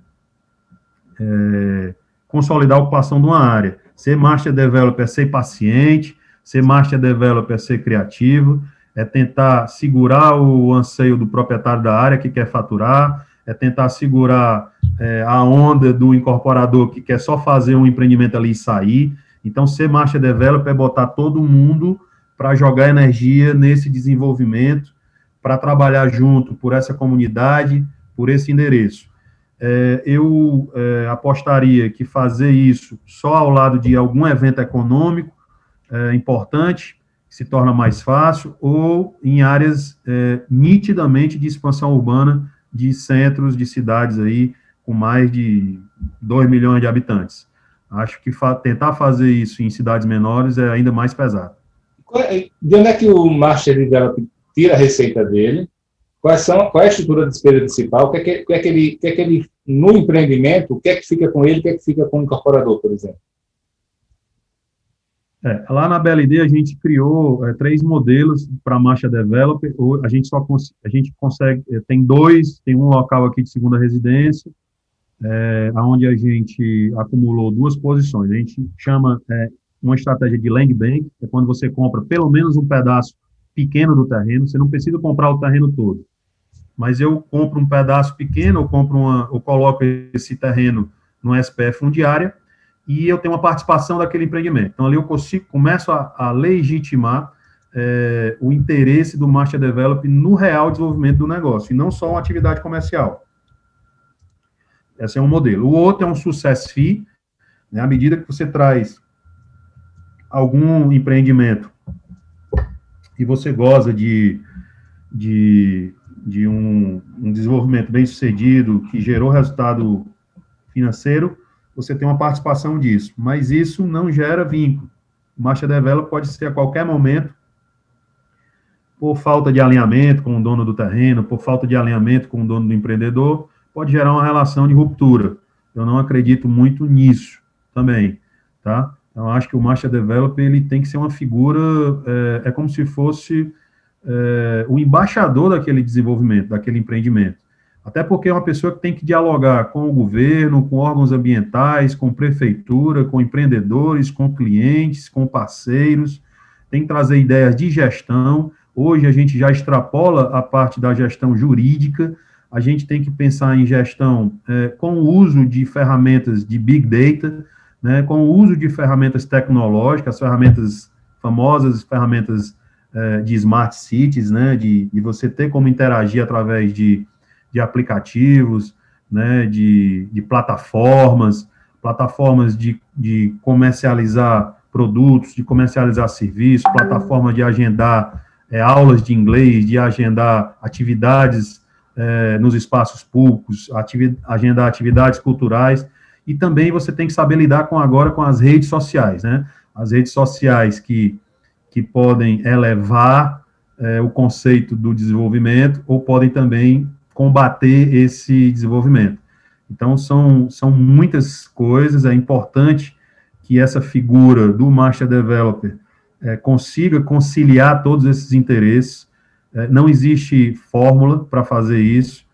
é, consolidar a ocupação de uma área. Ser master developer é ser paciente, Ser master developer é ser criativo, é tentar segurar o anseio do proprietário da área que quer faturar, é tentar segurar é, a onda do incorporador que quer só fazer um empreendimento ali e sair. Então, ser master developer é botar todo mundo para jogar energia nesse desenvolvimento, para trabalhar junto por essa comunidade, por esse endereço. É, eu é, apostaria que fazer isso só ao lado de algum evento econômico é, importante, se torna mais fácil, ou em áreas é, nitidamente de expansão urbana de centros de cidades aí com mais de 2 milhões de habitantes. Acho que fa tentar fazer isso em cidades menores é ainda mais pesado. É, de onde é que o Develop tira a receita dele? Quais são, qual é a estrutura de despesa principal? O que é que, que, é que, ele, que, é que ele, no empreendimento, o que é que fica com ele, o que é que fica com o incorporador, por exemplo? É, lá na BLD a gente criou é, três modelos para a marcha developer. A gente só a gente consegue é, tem dois, tem um local aqui de segunda residência, é, onde a gente acumulou duas posições. A gente chama é, uma estratégia de land bank, é quando você compra pelo menos um pedaço pequeno do terreno. Você não precisa comprar o terreno todo, mas eu compro um pedaço pequeno, eu compro uma, eu coloco esse terreno no SPF fundiária e eu tenho uma participação daquele empreendimento. Então, ali eu consigo, começo a, a legitimar é, o interesse do Master Develop no real desenvolvimento do negócio, e não só uma atividade comercial. Esse é um modelo. O outro é um success fee, né, à medida que você traz algum empreendimento e você goza de, de, de um, um desenvolvimento bem sucedido, que gerou resultado financeiro, você tem uma participação disso, mas isso não gera vínculo. O Master Develop pode ser a qualquer momento, por falta de alinhamento com o dono do terreno, por falta de alinhamento com o dono do empreendedor, pode gerar uma relação de ruptura. Eu não acredito muito nisso também, tá? Então, acho que o Master Developer, ele tem que ser uma figura, é, é como se fosse é, o embaixador daquele desenvolvimento, daquele empreendimento. Até porque é uma pessoa que tem que dialogar com o governo, com órgãos ambientais, com prefeitura, com empreendedores, com clientes, com parceiros, tem que trazer ideias de gestão. Hoje a gente já extrapola a parte da gestão jurídica, a gente tem que pensar em gestão é, com o uso de ferramentas de Big Data, né, com o uso de ferramentas tecnológicas, ferramentas famosas, ferramentas é, de Smart Cities, né, de, de você ter como interagir através de de aplicativos, né, de, de plataformas, plataformas de, de comercializar produtos, de comercializar serviços, plataformas de agendar é, aulas de inglês, de agendar atividades é, nos espaços públicos, ativi agendar atividades culturais, e também você tem que saber lidar com agora com as redes sociais, né? As redes sociais que, que podem elevar é, o conceito do desenvolvimento ou podem também combater esse desenvolvimento. Então, são, são muitas coisas, é importante que essa figura do Master Developer é, consiga conciliar todos esses interesses. É, não existe fórmula para fazer isso.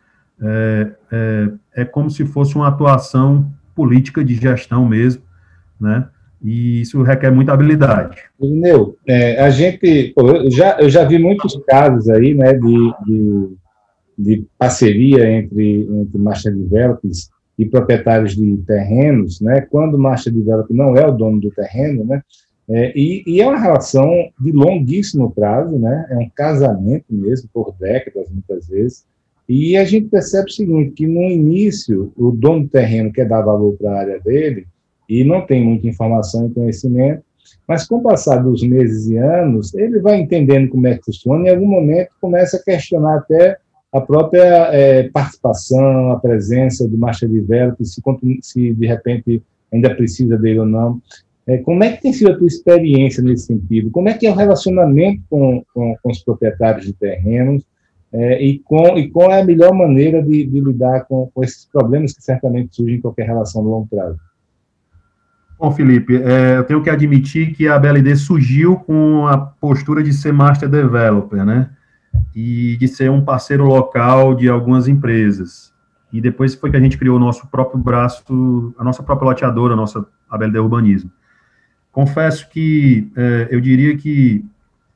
É, é, é, como se fosse uma atuação política de gestão mesmo, né? E isso requer muita habilidade. Neu, é, a gente, pô, eu, já, eu já vi muitos casos aí, né, de, de, de parceria entre, entre Master Developers e proprietários de terrenos, né, quando o Master Developer não é o dono do terreno, né, é, e, e, é uma relação de longuíssimo prazo, né? É um casamento mesmo, por décadas, muitas vezes. E a gente percebe o seguinte, que no início, o dono do terreno quer dar valor para a área dele e não tem muita informação e conhecimento, mas com o passar dos meses e anos, ele vai entendendo como é que funciona e em algum momento começa a questionar até a própria é, participação, a presença do Master Developer, se, se de repente ainda precisa dele ou não. É, como é que tem sido a tua experiência nesse sentido? Como é que é o relacionamento com, com, com os proprietários de terrenos é, e, com, e qual é a melhor maneira de, de lidar com, com, esses problemas que certamente surgem em qualquer relação de longo prazo? Bom, Felipe, é, eu tenho que admitir que a BLD surgiu com a postura de ser master developer, né? E de ser um parceiro local de algumas empresas. E depois foi que a gente criou o nosso próprio braço, a nossa própria loteadora, a nossa a BLD Urbanismo. Confesso que é, eu diria que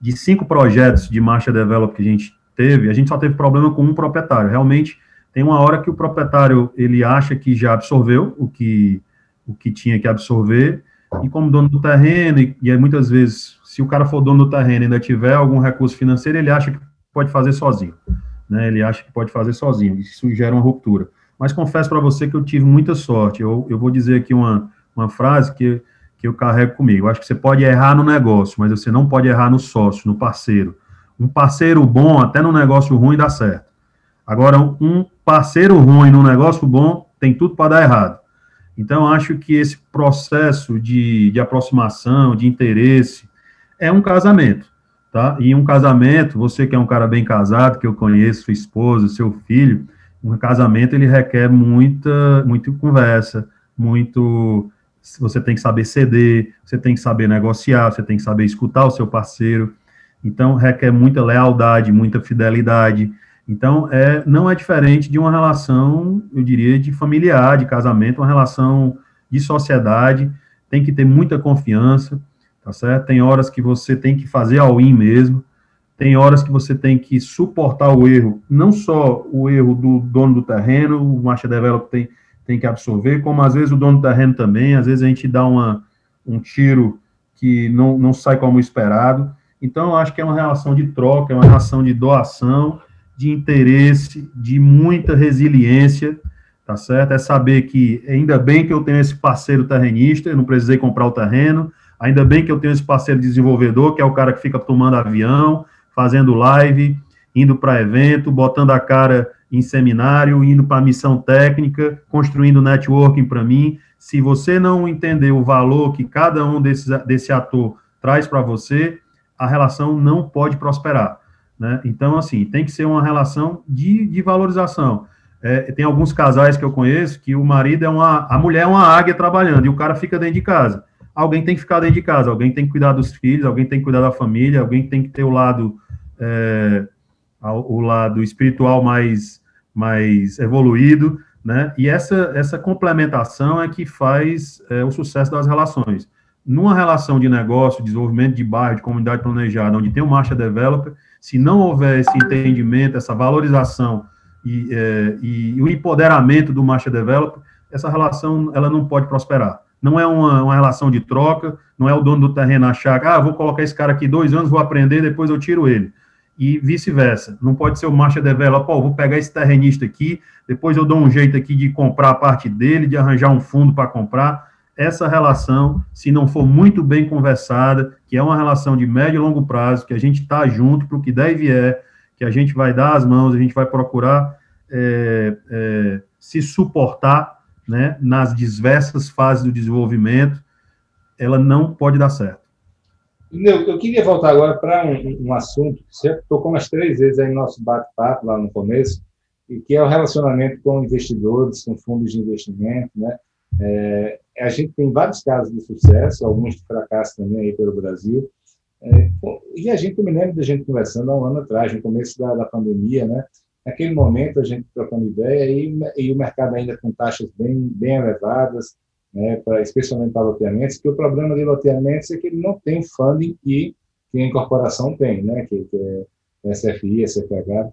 de cinco projetos de marcha develop que a gente teve, a gente só teve problema com um proprietário. Realmente, tem uma hora que o proprietário ele acha que já absorveu o que, o que tinha que absorver, e como dono do terreno, e, e muitas vezes, se o cara for dono do terreno e ainda tiver algum recurso financeiro, ele acha que pode fazer sozinho. Né? Ele acha que pode fazer sozinho, isso gera uma ruptura. Mas confesso para você que eu tive muita sorte. Eu, eu vou dizer aqui uma, uma frase que que eu carrego comigo. Eu acho que você pode errar no negócio, mas você não pode errar no sócio, no parceiro. Um parceiro bom, até no negócio ruim, dá certo. Agora, um parceiro ruim no negócio bom, tem tudo para dar errado. Então, acho que esse processo de, de aproximação, de interesse, é um casamento, tá? E um casamento, você que é um cara bem casado, que eu conheço, sua esposa, seu filho, um casamento, ele requer muita, muita conversa, muito você tem que saber ceder, você tem que saber negociar, você tem que saber escutar o seu parceiro. Então, requer muita lealdade, muita fidelidade. Então, é, não é diferente de uma relação, eu diria, de familiar, de casamento, uma relação de sociedade. Tem que ter muita confiança, tá certo? Tem horas que você tem que fazer all-in mesmo. Tem horas que você tem que suportar o erro, não só o erro do dono do terreno, o Marcha Developer tem tem que absorver, como às vezes o dono do terreno também, às vezes a gente dá uma, um tiro que não, não sai como esperado. Então, eu acho que é uma relação de troca, é uma relação de doação, de interesse, de muita resiliência, tá certo? É saber que ainda bem que eu tenho esse parceiro terrenista, eu não precisei comprar o terreno, ainda bem que eu tenho esse parceiro desenvolvedor, que é o cara que fica tomando avião, fazendo live, indo para evento, botando a cara em seminário, indo para missão técnica, construindo networking para mim. Se você não entender o valor que cada um desses, desse ator traz para você, a relação não pode prosperar. Né? Então, assim, tem que ser uma relação de, de valorização. É, tem alguns casais que eu conheço que o marido é uma. A mulher é uma águia trabalhando e o cara fica dentro de casa. Alguém tem que ficar dentro de casa, alguém tem que cuidar dos filhos, alguém tem que cuidar da família, alguém tem que ter o lado. É, o lado espiritual mais mais evoluído, né? E essa, essa complementação é que faz é, o sucesso das relações. Numa relação de negócio, desenvolvimento de bairro, de comunidade planejada, onde tem um marcha developer, se não houver esse entendimento, essa valorização e, é, e, o empoderamento do marcha developer, essa relação ela não pode prosperar. Não é uma, uma relação de troca, não é o dono do terreno achar ah, vou colocar esse cara aqui dois anos, vou aprender, depois eu tiro ele e vice-versa. Não pode ser o marcha developer, pô, vou pegar esse terrenista aqui, depois eu dou um jeito aqui de comprar a parte dele, de arranjar um fundo para comprar. Essa relação, se não for muito bem conversada, que é uma relação de médio e longo prazo, que a gente está junto para o que der e vier, que a gente vai dar as mãos, a gente vai procurar é, é, se suportar né, nas diversas fases do desenvolvimento, ela não pode dar certo. Eu, queria voltar agora para um, um, assunto que você tocou umas três vezes aí no nosso bate-papo lá no começo, e que é o relacionamento com investidores, com fundos de investimento, né? É, a gente tem vários casos de sucesso, alguns de fracasso também aí pelo Brasil, É, e a gente, eu me lembro da gente conversando há um ano atrás, no começo da, da pandemia, né? Naquele momento, a gente trocando ideia e, e o mercado ainda com taxas bem, bem elevadas, né, pra, especialmente para loteamentos, que o problema de loteamentos é que ele não tem funding que, que a incorporação tem, né, que, que é SFI, SFH.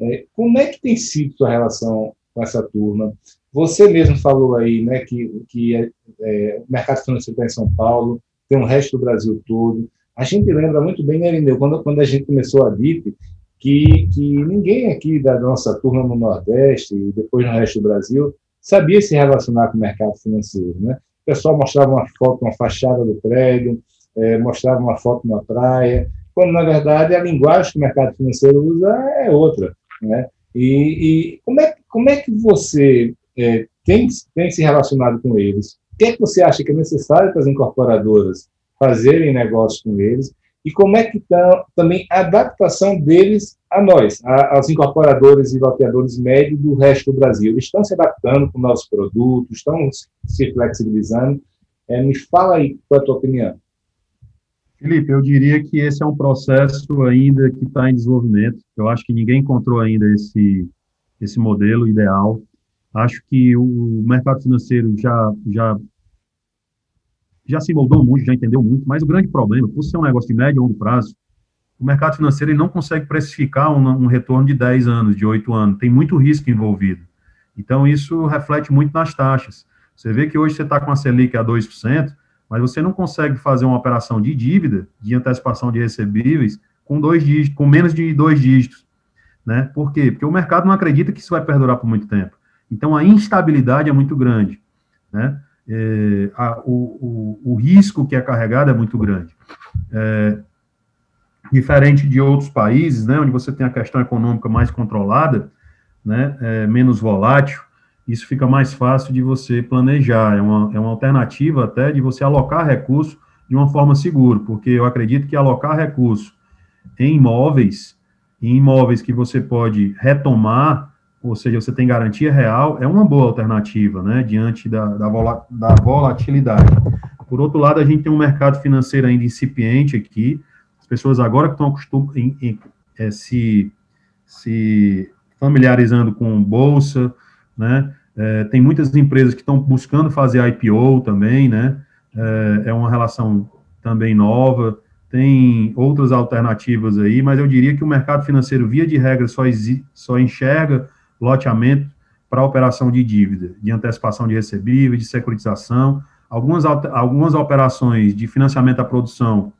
É, como é que tem sido sua relação com essa turma? Você mesmo falou aí né, que, que é, é, o mercado financeiro está em São Paulo, tem o resto do Brasil todo. A gente lembra muito bem, né, quando, quando a gente começou a DIP, que, que ninguém aqui da nossa turma no Nordeste e depois no resto do Brasil sabia se relacionar com o mercado financeiro. Né? O pessoal mostrava uma foto, uma fachada do prédio, é, mostrava uma foto na praia, quando, na verdade, a linguagem que o mercado financeiro usa é outra. Né? E, e como, é, como é que você é, tem, tem se relacionado com eles? O que, é que você acha que é necessário para as incorporadoras fazerem negócios com eles? E como é que está também a adaptação deles a nós, a, aos incorporadores e loteadores médios do resto do Brasil. Eles estão se adaptando com novos produtos, estão se flexibilizando. É, me fala aí qual é a tua opinião. Felipe, eu diria que esse é um processo ainda que está em desenvolvimento. Eu acho que ninguém encontrou ainda esse, esse modelo ideal. Acho que o mercado financeiro já, já já se moldou muito, já entendeu muito, mas o grande problema, por ser um negócio de médio e longo prazo, o mercado financeiro ele não consegue precificar um, um, retorno de 10 anos, de 8 anos, tem muito risco envolvido. Então, isso reflete muito nas taxas. Você vê que hoje você está com a Selic a 2%, mas você não consegue fazer uma operação de dívida, de antecipação de recebíveis, com, dois dígitos, com menos de dois dígitos. Né? Por quê? Porque o mercado não acredita que isso vai perdurar por muito tempo. Então, a instabilidade é muito grande. Né? É, a, o, o, o, risco que é carregado é muito grande. É, diferente de outros países, né, onde você tem a questão econômica mais controlada, né, é, menos volátil, isso fica mais fácil de você planejar, é uma, é uma alternativa até de você alocar recursos de uma forma segura, porque eu acredito que alocar recursos em imóveis, em imóveis que você pode retomar ou seja, você tem garantia real, é uma boa alternativa, né, diante da, da, da volatilidade. Por outro lado, a gente tem um mercado financeiro ainda incipiente aqui, as pessoas agora que estão acostumadas é, se, se familiarizando com bolsa, né, é, tem muitas empresas que estão buscando fazer IPO também, né, é, é uma relação também nova, tem outras alternativas aí, mas eu diria que o mercado financeiro, via de regra, só, só enxerga loteamento para operação de dívida, de antecipação de recebíveis, de securitização. Algumas, algumas operações de financiamento à produção,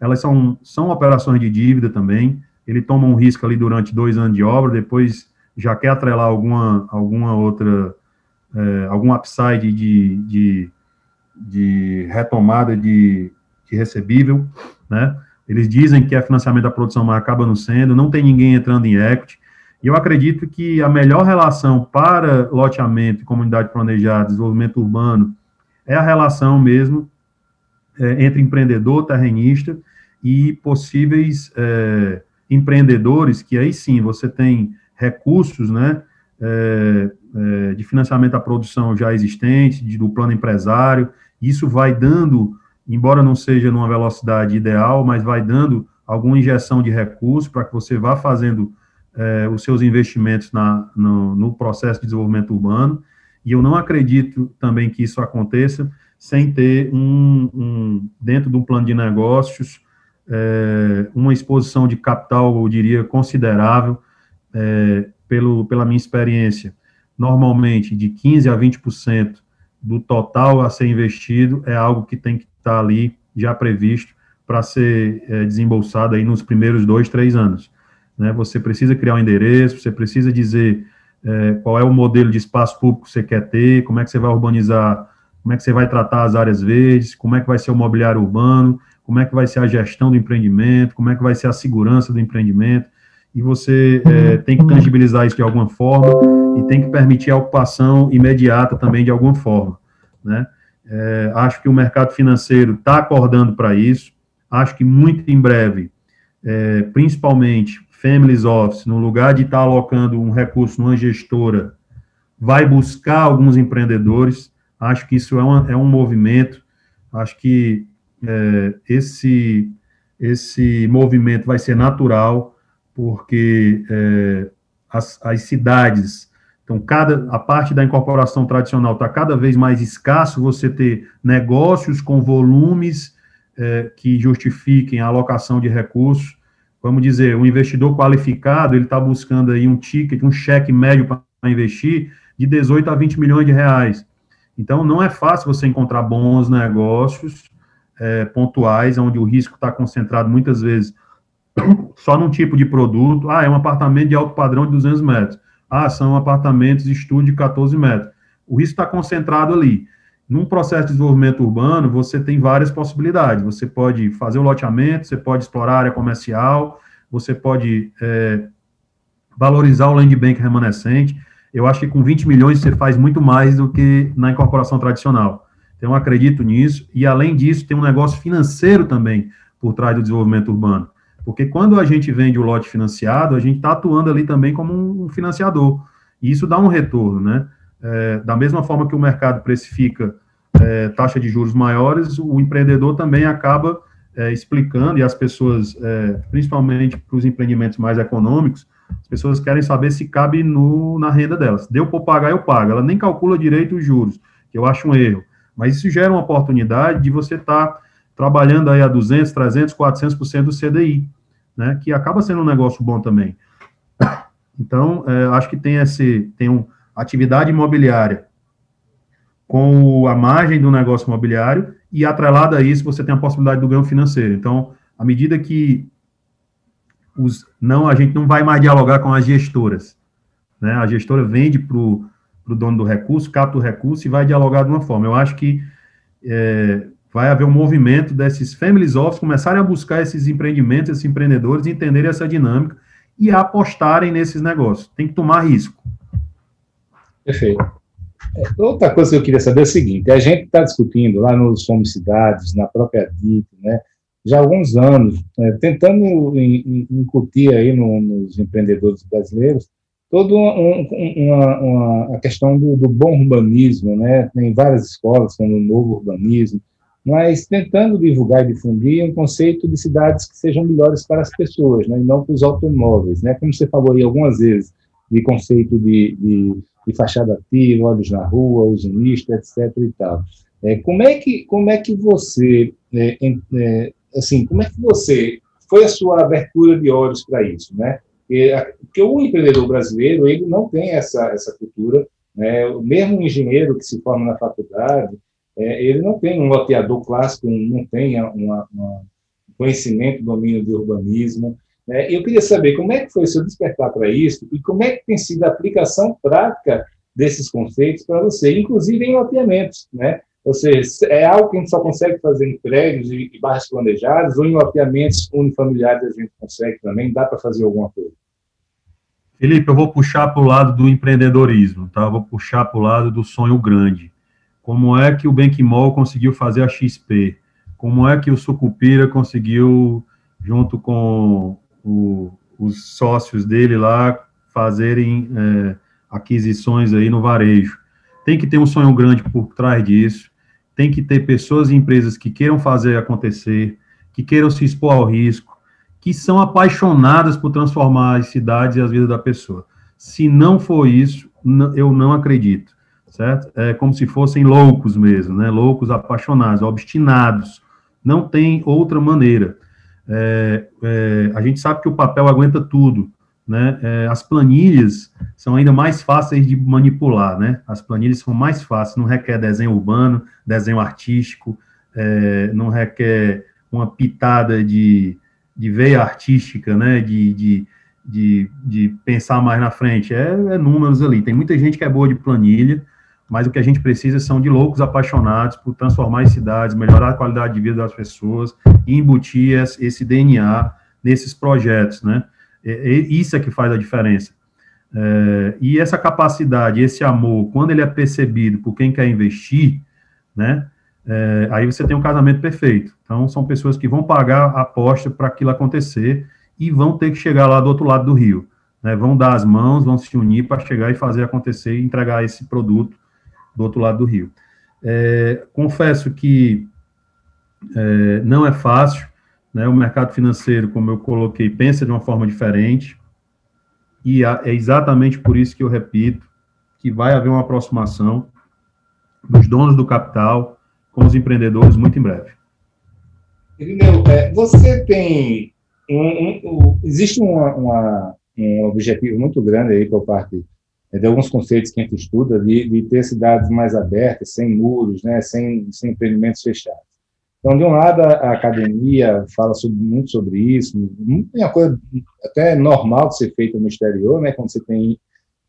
elas são, são operações de dívida também. Ele toma um risco ali durante dois anos de obra, depois já quer atrelar alguma, alguma outra, é, algum upside de, de, de retomada de, de recebível, né? Eles dizem que é financiamento da produção, mas acaba não sendo, não tem ninguém entrando em equity. E eu acredito que a melhor relação para loteamento, comunidade planejada, desenvolvimento urbano, é a relação mesmo é, entre empreendedor, terrenista e possíveis é, empreendedores, que aí sim você tem recursos, né, é, é de financiamento à produção já existente, de, do plano empresário, isso vai dando, embora não seja numa velocidade ideal, mas vai dando alguma injeção de recursos para que você vá fazendo é, os seus investimentos na, no, no, processo de desenvolvimento urbano, e eu não acredito também que isso aconteça sem ter um, um dentro do plano de negócios, é, uma exposição de capital, eu diria, considerável, é, pelo, pela minha experiência, normalmente de 15% a 20% do total a ser investido é algo que tem que estar ali já previsto para ser é, desembolsado aí nos primeiros dois, três anos né? Você precisa criar um endereço, você precisa dizer é, qual é o modelo de espaço público que você quer ter, como é que você vai urbanizar, como é que você vai tratar as áreas verdes, como é que vai ser o mobiliário urbano, como é que vai ser a gestão do empreendimento, como é que vai ser a segurança do empreendimento, e você é, tem que tangibilizar isso de alguma forma e tem que permitir a ocupação imediata também de alguma forma, né? É, acho que o mercado financeiro está acordando para isso, acho que muito em breve, é, principalmente Families Office, no lugar de estar alocando um recurso numa gestora, vai buscar alguns empreendedores. Acho que isso é, uma, é um movimento. Acho que é, esse, esse movimento vai ser natural, porque é, as, as cidades então, cada, a parte da incorporação tradicional está cada vez mais escasso, você ter negócios com volumes é, que justifiquem a alocação de recursos. Vamos dizer, um investidor qualificado, ele está buscando aí um ticket, um cheque médio para investir de 18 a 20 milhões de reais. Então, não é fácil você encontrar bons negócios é, pontuais, onde o risco está concentrado muitas vezes só num tipo de produto. Ah, é um apartamento de alto padrão de 200 metros. Ah, são apartamentos de estúdio de 14 metros. O risco está concentrado ali. Num processo de desenvolvimento urbano, você tem várias possibilidades. Você pode fazer o loteamento, você pode explorar a área comercial, você pode é, valorizar o land bank remanescente. Eu acho que com 20 milhões você faz muito mais do que na incorporação tradicional. Então, acredito nisso. E, além disso, tem um negócio financeiro também por trás do desenvolvimento urbano. Porque quando a gente vende o lote financiado, a gente está atuando ali também como um financiador. E isso dá um retorno, né? É, da mesma forma que o mercado precifica é, taxa de juros maiores, o empreendedor também acaba é, explicando, e as pessoas, é, principalmente para os empreendimentos mais econômicos, as pessoas querem saber se cabe no, na renda delas. Deu para pagar, eu pago. Ela nem calcula direito os juros, que eu acho um erro. Mas isso gera uma oportunidade de você estar tá trabalhando aí a 200, 300, 400% do CDI, né, que acaba sendo um negócio bom também. Então, é, acho que tem esse, tem um, atividade imobiliária com a margem do negócio imobiliário e atrelada a isso você tem a possibilidade do ganho financeiro. Então, à medida que os, não, a gente não vai mais dialogar com as gestoras, né, a gestora vende para o dono do recurso, capta o recurso e vai dialogar de uma forma. Eu acho que é, vai haver um movimento desses families office começarem a buscar esses empreendimentos, esses empreendedores, entenderem essa dinâmica e apostarem nesses negócios. Tem que tomar risco. Perfeito. É, outra coisa que eu queria saber é o seguinte: a gente está discutindo lá nos Somos Cidades, na própria DIT, né, já há alguns anos, é, tentando incutir aí no, nos empreendedores brasileiros toda um, uma, uma, a questão do, do, bom urbanismo, né? Tem várias escolas como o novo urbanismo, mas tentando divulgar e difundir um conceito de cidades que sejam melhores para as pessoas, né, e não para os automóveis, né, como você falou aí algumas vezes, de conceito de, de, de fachada ativa, olhos na rua, uso misto, etc. e tal. É, como é que como é que você é, é, assim como é que você foi a sua abertura de olhos para isso, né? Porque o empreendedor brasileiro ele não tem essa essa cultura, né? Mesmo engenheiro que se forma na faculdade é, ele não tem um loteador clássico, não tem uma, uma conhecimento, domínio de urbanismo. Né? Eu queria saber como é que foi o seu despertar para isso e como é que tem sido a aplicação prática desses conceitos para você, inclusive em loteamentos, né? Ou seja, é algo que a gente só consegue fazer em prédios e bairros planejados ou em loteamentos unifamiliares a gente consegue também? Dá para fazer alguma coisa? Felipe, eu vou puxar para o lado do empreendedorismo, tá? Vou puxar para o lado do sonho grande. Como é que o Benquimol conseguiu fazer a XP? Como é que o Sucupira conseguiu, junto com o, os sócios dele lá, fazerem é, aquisições aí no varejo? Tem que ter um sonho grande por trás disso, tem que ter pessoas e empresas que queiram fazer acontecer, que queiram se expor ao risco, que são apaixonadas por transformar as cidades e as vidas da pessoa. Se não for isso, eu não acredito certo? É como se fossem loucos mesmo, né? Loucos, apaixonados, obstinados. Não tem outra maneira. É, é, a gente sabe que o papel aguenta tudo, né? É, as planilhas são ainda mais fáceis de manipular, né? As planilhas são mais fáceis, não requer desenho urbano, desenho artístico, é, não requer uma pitada de, de veia artística, né? De, de, de, de pensar mais na frente. É, é números ali. Tem muita gente que é boa de planilha, mas o que a gente precisa são de loucos apaixonados por transformar as cidades, melhorar a qualidade de vida das pessoas e embutir esse DNA nesses projetos, né? Isso é que faz a diferença. É, e essa capacidade, esse amor, quando ele é percebido por quem quer investir, né? É, aí você tem um casamento perfeito. Então, são pessoas que vão pagar a aposta para aquilo acontecer e vão ter que chegar lá do outro lado do rio. Né? Vão dar as mãos, vão se unir para chegar e fazer acontecer e entregar esse produto do outro lado do rio. É, confesso que é, não é fácil, né? O mercado financeiro, como eu coloquei, pensa de uma forma diferente, e é exatamente por isso que eu repito que vai haver uma aproximação dos donos do capital com os empreendedores muito em breve. Irineu, é, você tem um, um, existe uma, uma, um objetivo muito grande aí por parte de alguns conceitos que a gente estuda de, de ter cidades mais abertas, sem muros, né, sem, sem empreendimentos fechados. Então, de um lado, a academia fala sobre, muito sobre isso, é uma coisa até normal de ser feita no exterior, né, quando você tem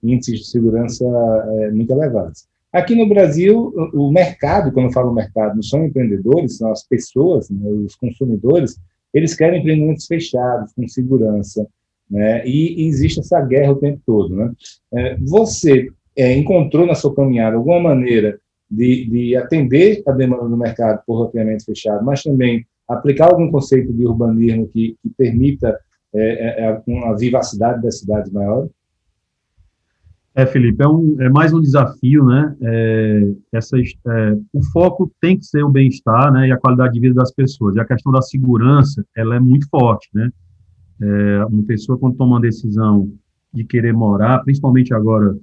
índices de segurança é, muito elevados. Aqui no Brasil, o mercado, quando eu falo mercado, não são empreendedores, são as pessoas, né, os consumidores, eles querem empreendimentos fechados, com segurança, né, e, existe essa guerra o tempo todo. Né. É, você é, encontrou na sua caminhada alguma maneira de, de atender a demanda do mercado por roteamento fechado, mas também aplicar algum conceito de urbanismo que, que permita é, é, uma vivacidade das cidades maiores? É, Felipe, é, um, é mais um desafio, né? É, essa, é, o foco tem que ser o bem-estar, né, e a qualidade de vida das pessoas. E a questão da segurança, ela é muito forte, né? É, uma pessoa quando toma uma decisão de querer morar, principalmente agora,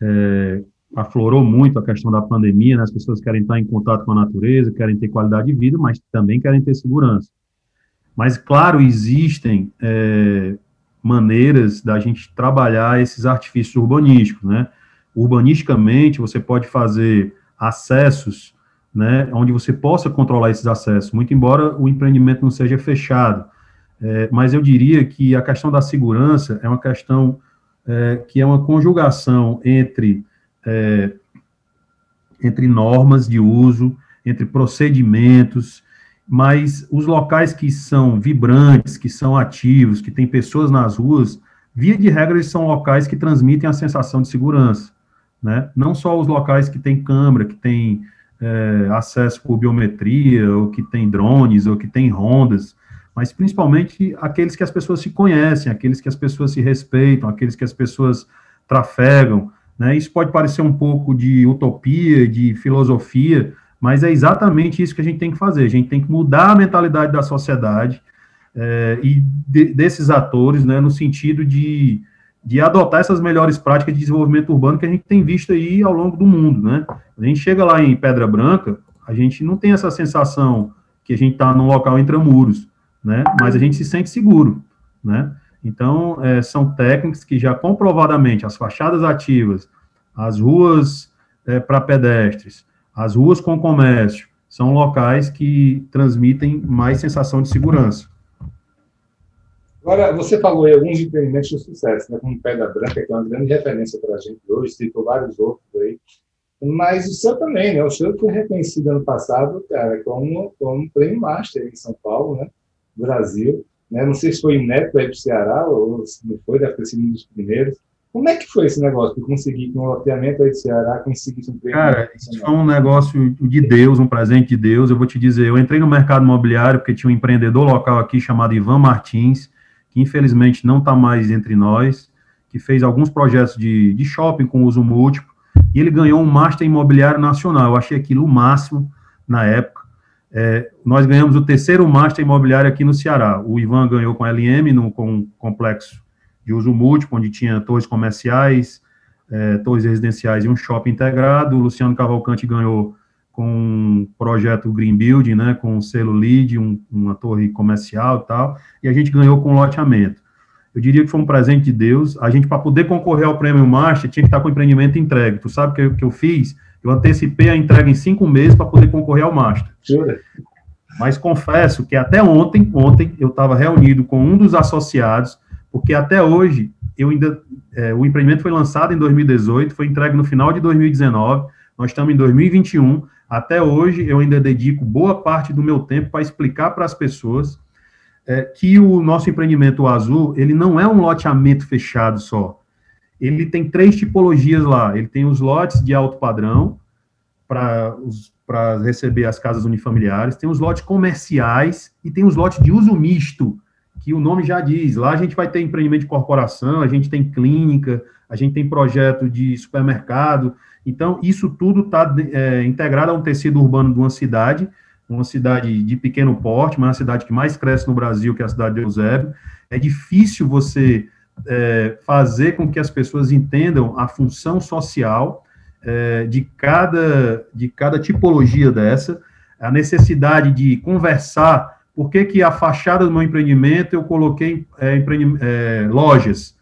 é, aflorou muito a questão da pandemia, né? As pessoas querem estar em contato com a natureza, querem ter qualidade de vida, mas também querem ter segurança. Mas, claro, existem é, maneiras da gente trabalhar esses artifícios urbanísticos, né? Urbanisticamente, você pode fazer acessos, né, onde você possa controlar esses acessos, muito embora o empreendimento não seja fechado. É, mas eu diria que a questão da segurança é uma questão é, que é uma conjugação entre, é, entre normas de uso, entre procedimentos, mas os locais que são vibrantes, que são ativos, que tem pessoas nas ruas, via de regra, eles são locais que transmitem a sensação de segurança, né? Não só os locais que tem câmera, que tem é, acesso por biometria, ou que tem drones, ou que tem rondas, mas principalmente aqueles que as pessoas se conhecem, aqueles que as pessoas se respeitam, aqueles que as pessoas trafegam, né? Isso pode parecer um pouco de utopia, de filosofia, mas é exatamente isso que a gente tem que fazer. A gente tem que mudar a mentalidade da sociedade é, e de, desses atores, né, no sentido de, de adotar essas melhores práticas de desenvolvimento urbano que a gente tem visto aí ao longo do mundo, né? A gente chega lá em Pedra Branca, a gente não tem essa sensação que a gente está num local entre muros, né? Mas a gente se sente seguro, né? Então, é, são técnicas que já comprovadamente, as fachadas ativas, as ruas é, para pedestres, as ruas com comércio são locais que transmitem mais sensação de segurança. Agora, você falou em alguns empreendimentos de sucesso, né, como Pedra Branca, que é uma grande referência para a gente hoje, citou vários outros aí, mas o seu também, né? O seu foi reconhecido ano passado, cara, como, como prêmio Master em São Paulo, né? Brasil. Né? Não sei se foi inédito aí para o Ceará, ou se não foi, deve ter sido um dos primeiros. Como é que foi esse negócio de conseguir, com o loteamento aí do Ceará, conseguir um prêmio? Cara, isso foi um negócio de Deus, um presente de Deus. Eu vou te dizer, eu entrei no mercado imobiliário porque tinha um empreendedor local aqui chamado Ivan Martins, que infelizmente não está mais entre nós, que fez alguns projetos de, de shopping com uso múltiplo, e ele ganhou um Master Imobiliário Nacional. Eu achei aquilo o máximo na época. É, nós ganhamos o terceiro Master Imobiliário aqui no Ceará. O Ivan ganhou com a LM, no, com um complexo de uso múltiplo, onde tinha torres comerciais, é, torres residenciais e um shopping integrado. O Luciano Cavalcante ganhou com um projeto Green Building, né, com um selo LEED, um, uma torre comercial e tal, e a gente ganhou com loteamento. Eu diria que foi um presente de Deus. A gente, para poder concorrer ao Prêmio Master, tinha que estar com o empreendimento entregue. Tu sabe o que, que eu fiz? Eu antecipei a entrega em cinco meses para poder concorrer ao Master. Jura? Mas confesso que até ontem, ontem, eu estava reunido com um dos associados, porque até hoje eu ainda é, o empreendimento foi lançado em 2018, foi entregue no final de 2019, nós estamos em 2021. Até hoje eu ainda dedico boa parte do meu tempo para explicar para as pessoas é, que o nosso empreendimento Azul ele não é um loteamento fechado só. Ele tem três tipologias lá. Ele tem os lotes de alto padrão para receber as casas unifamiliares, tem os lotes comerciais e tem os lotes de uso misto que o nome já diz. Lá a gente vai ter empreendimento de corporação, a gente tem clínica, a gente tem projeto de supermercado. Então, isso tudo está é, integrado a um tecido urbano de uma cidade, uma cidade de pequeno porte, mas a cidade que mais cresce no Brasil, que é a cidade de Eusébio. É difícil você é, fazer com que as pessoas entendam a função social é, de, cada, de cada tipologia dessa, a necessidade de conversar, por que, que a fachada do meu empreendimento eu coloquei é, é, lojas?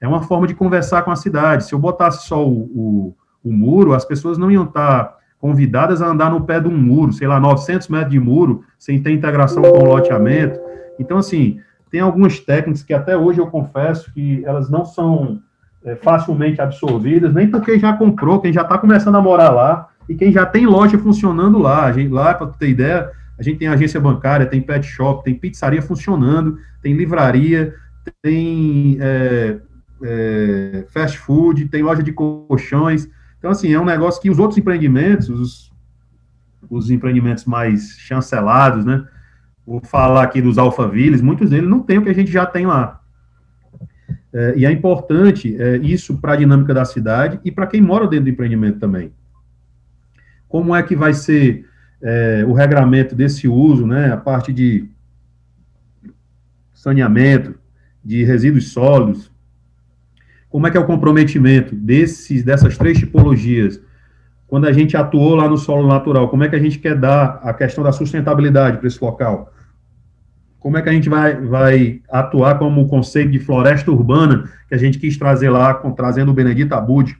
É uma forma de conversar com a cidade. Se eu botasse só o, o, o muro, as pessoas não iam estar convidadas a andar no pé de um muro, sei lá, 900 metros de muro, sem ter integração com o loteamento. Então, assim, tem algumas técnicas que até hoje eu confesso que elas não são é, facilmente absorvidas, nem por quem já comprou, quem já está começando a morar lá, e quem já tem loja funcionando lá. A gente, lá, para ter ideia, a gente tem agência bancária, tem pet shop, tem pizzaria funcionando, tem livraria, tem é, é, fast food, tem loja de colchões, então, assim, é um negócio que os outros empreendimentos, os, os empreendimentos mais chancelados, né? Vou falar aqui dos alfavilles, muitos deles não têm o que a gente já tem lá. É, e é importante é, isso para a dinâmica da cidade e para quem mora dentro do empreendimento também. Como é que vai ser é, o regramento desse uso, né? A parte de saneamento, de resíduos sólidos, como é que é o comprometimento desses, dessas três tipologias? Quando a gente atuou lá no solo natural, como é que a gente quer dar a questão da sustentabilidade para esse local? Como é que a gente vai, vai atuar como conceito de floresta urbana que a gente quis trazer lá, com, trazendo o Benedito Abud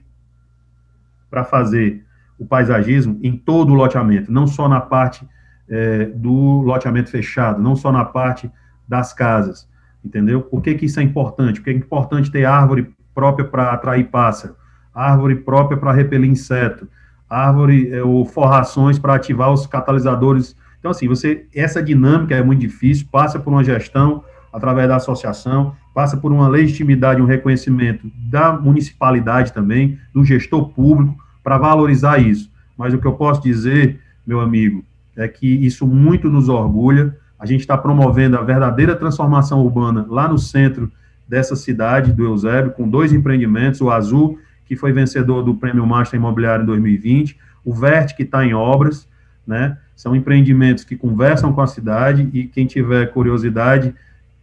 para fazer o paisagismo em todo o loteamento, não só na parte é, do loteamento fechado, não só na parte das casas, entendeu? Por que, que isso é importante? Porque é importante ter árvore própria para atrair pássaro, árvore própria para repelir inseto, árvore é, ou forrações para ativar os catalisadores. Então, assim, você essa dinâmica é muito difícil, passa por uma gestão através da associação, passa por uma legitimidade, um reconhecimento da municipalidade também, do gestor público, para valorizar isso. Mas o que eu posso dizer, meu amigo, é que isso muito nos orgulha. A gente está promovendo a verdadeira transformação urbana lá no centro dessa cidade, do Eusébio, com dois empreendimentos, o Azul, que foi vencedor do Prêmio Master Imobiliário em 2020, o Vert, que está em obras, né? São empreendimentos que conversam com a cidade e quem tiver curiosidade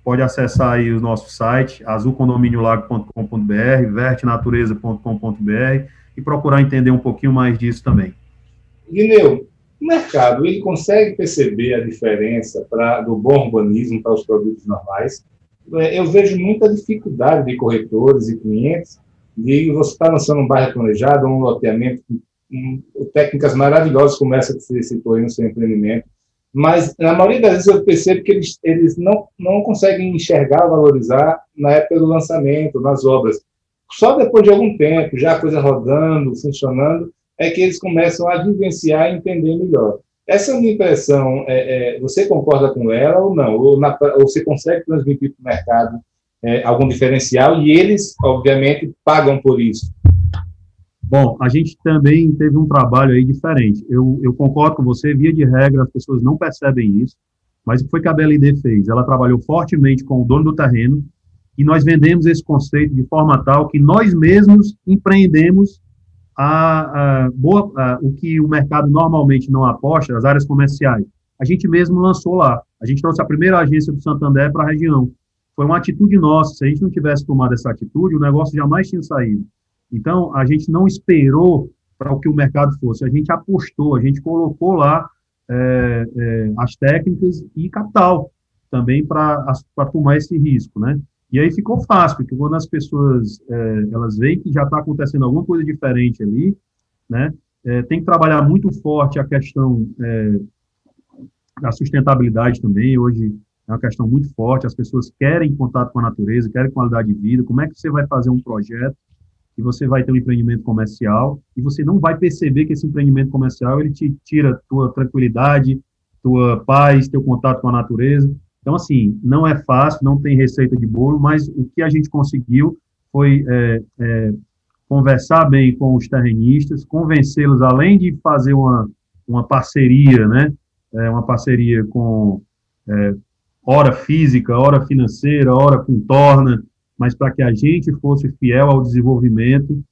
pode acessar aí o nosso site, azulcondominiolago.com.br, vertnatureza.com.br e procurar entender um pouquinho mais disso também. Guineu, o mercado, ele consegue perceber a diferença pra, do bom urbanismo para os produtos normais? É, eu vejo muita dificuldade de corretores e clientes de você estar tá lançando um bairro planejado, um loteamento, um, técnicas maravilhosas como essa que você citou aí no seu empreendimento, mas na maioria das vezes eu percebo que eles, eles não, não conseguem enxergar, valorizar na época do lançamento, nas obras. Só depois de algum tempo, já a coisa rodando, funcionando, é que eles começam a vivenciar e entender melhor. Essa minha impressão. É, é, você concorda com ela ou não? Ou, na, ou você consegue transmitir para o mercado é, algum diferencial e eles, obviamente, pagam por isso? Bom, a gente também teve um trabalho aí diferente. Eu, eu concordo com você, via de regra, as pessoas não percebem isso, mas o que foi que a BLD fez? Ela trabalhou fortemente com o dono do terreno e nós vendemos esse conceito de forma tal que nós mesmos empreendemos a, a, boa, a, o que o mercado normalmente não aposta, as áreas comerciais. A gente mesmo lançou lá. A gente trouxe a primeira agência do Santander para a região. Foi uma atitude nossa. Se a gente não tivesse tomado essa atitude, o negócio jamais tinha saído. Então, a gente não esperou para o que o mercado fosse. A gente apostou, a gente colocou lá é, é, as técnicas e capital também para tomar esse risco, né? E aí ficou fácil, porque quando as pessoas é, elas veem que já está acontecendo alguma coisa diferente ali, né, é, tem que trabalhar muito forte a questão é, da sustentabilidade também. Hoje é uma questão muito forte. As pessoas querem contato com a natureza, querem qualidade de vida. Como é que você vai fazer um projeto e você vai ter um empreendimento comercial e você não vai perceber que esse empreendimento comercial ele te tira tua tranquilidade, tua paz, teu contato com a natureza. Então, assim, não é fácil, não tem receita de bolo, mas o que a gente conseguiu foi é, é, conversar bem com os terrenistas, convencê-los, além de fazer uma, uma parceria, né, é, uma parceria com é, hora física, hora financeira, hora com torna, mas para que a gente fosse fiel ao desenvolvimento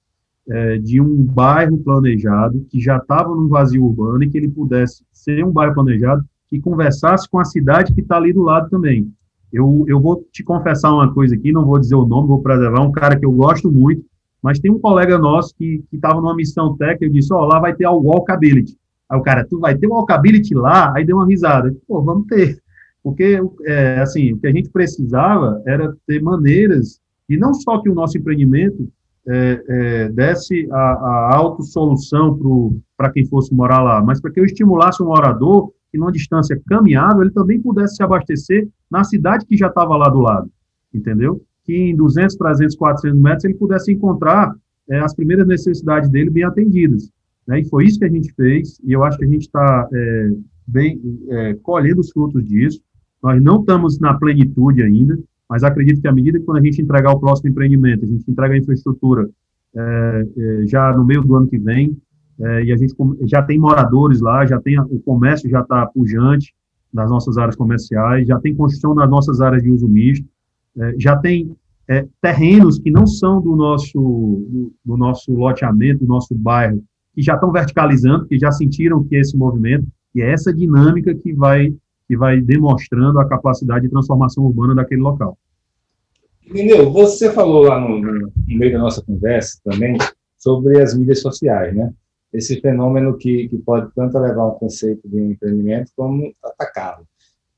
é, de um bairro planejado que já estava no vazio urbano e que ele pudesse ser um bairro planejado que conversasse com a cidade que está ali do lado também. Eu, eu vou te confessar uma coisa aqui, não vou dizer o nome, vou preservar, um cara que eu gosto muito, mas tem um colega nosso que estava numa missão técnica e disse, ó, oh, lá vai ter o walkability. Aí o cara, tu vai ter walkability lá? Aí deu uma risada. Pô, vamos ter. Porque, é, assim, o que a gente precisava era ter maneiras, e não só que o nosso empreendimento é, é, desse a, a autossolução para quem fosse morar lá, mas para que eu estimulasse o morador que, numa distância caminhável, ele também pudesse se abastecer na cidade que já estava lá do lado, entendeu? Que em 200, 300, 400 metros ele pudesse encontrar é, as primeiras necessidades dele bem atendidas. Né? E foi isso que a gente fez, e eu acho que a gente está é, bem é, colhendo os frutos disso. Nós não estamos na plenitude ainda, mas acredito que à medida que quando a gente entregar o próximo empreendimento, a gente entrega a infraestrutura é, é, já no meio do ano que vem, é, e a gente já tem moradores lá, já tem o comércio já está pujante nas nossas áreas comerciais, já tem construção nas nossas áreas de uso misto, é, já tem é, terrenos que não são do nosso do, do, nosso loteamento, do nosso bairro, que já estão verticalizando, que já sentiram que esse movimento e é essa dinâmica que vai que vai demonstrando a capacidade de transformação urbana daquele local. Entendeu? Você falou lá no, no meio da nossa conversa também sobre as mídias sociais, né? Esse fenômeno que, que pode tanto levar um conceito de empreendimento como atacá-lo.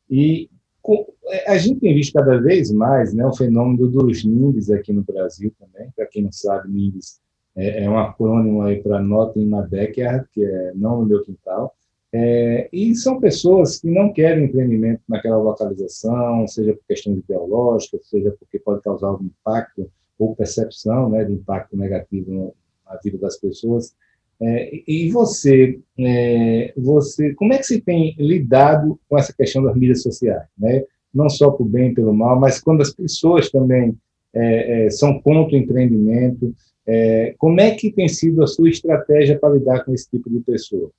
E com, é, a gente tem visto cada vez mais né, o fenômeno dos NIMBs aqui no Brasil também. Para quem não sabe, NIMBs é, é um acrônimo para Not in My Backyard, que é não no meu quintal. É, e são pessoas que não querem empreendimento naquela localização, seja por questões ideológicas, seja porque pode causar algum impacto ou percepção né, de impacto negativo na vida das pessoas. É, e você, é, você, como é que você tem lidado com essa questão das mídias sociais, né? Não só por bem e pelo mal, mas quando as pessoas também é, é são contra o empreendimento, é, como é que tem sido a sua estratégia para lidar com esse tipo de pessoa?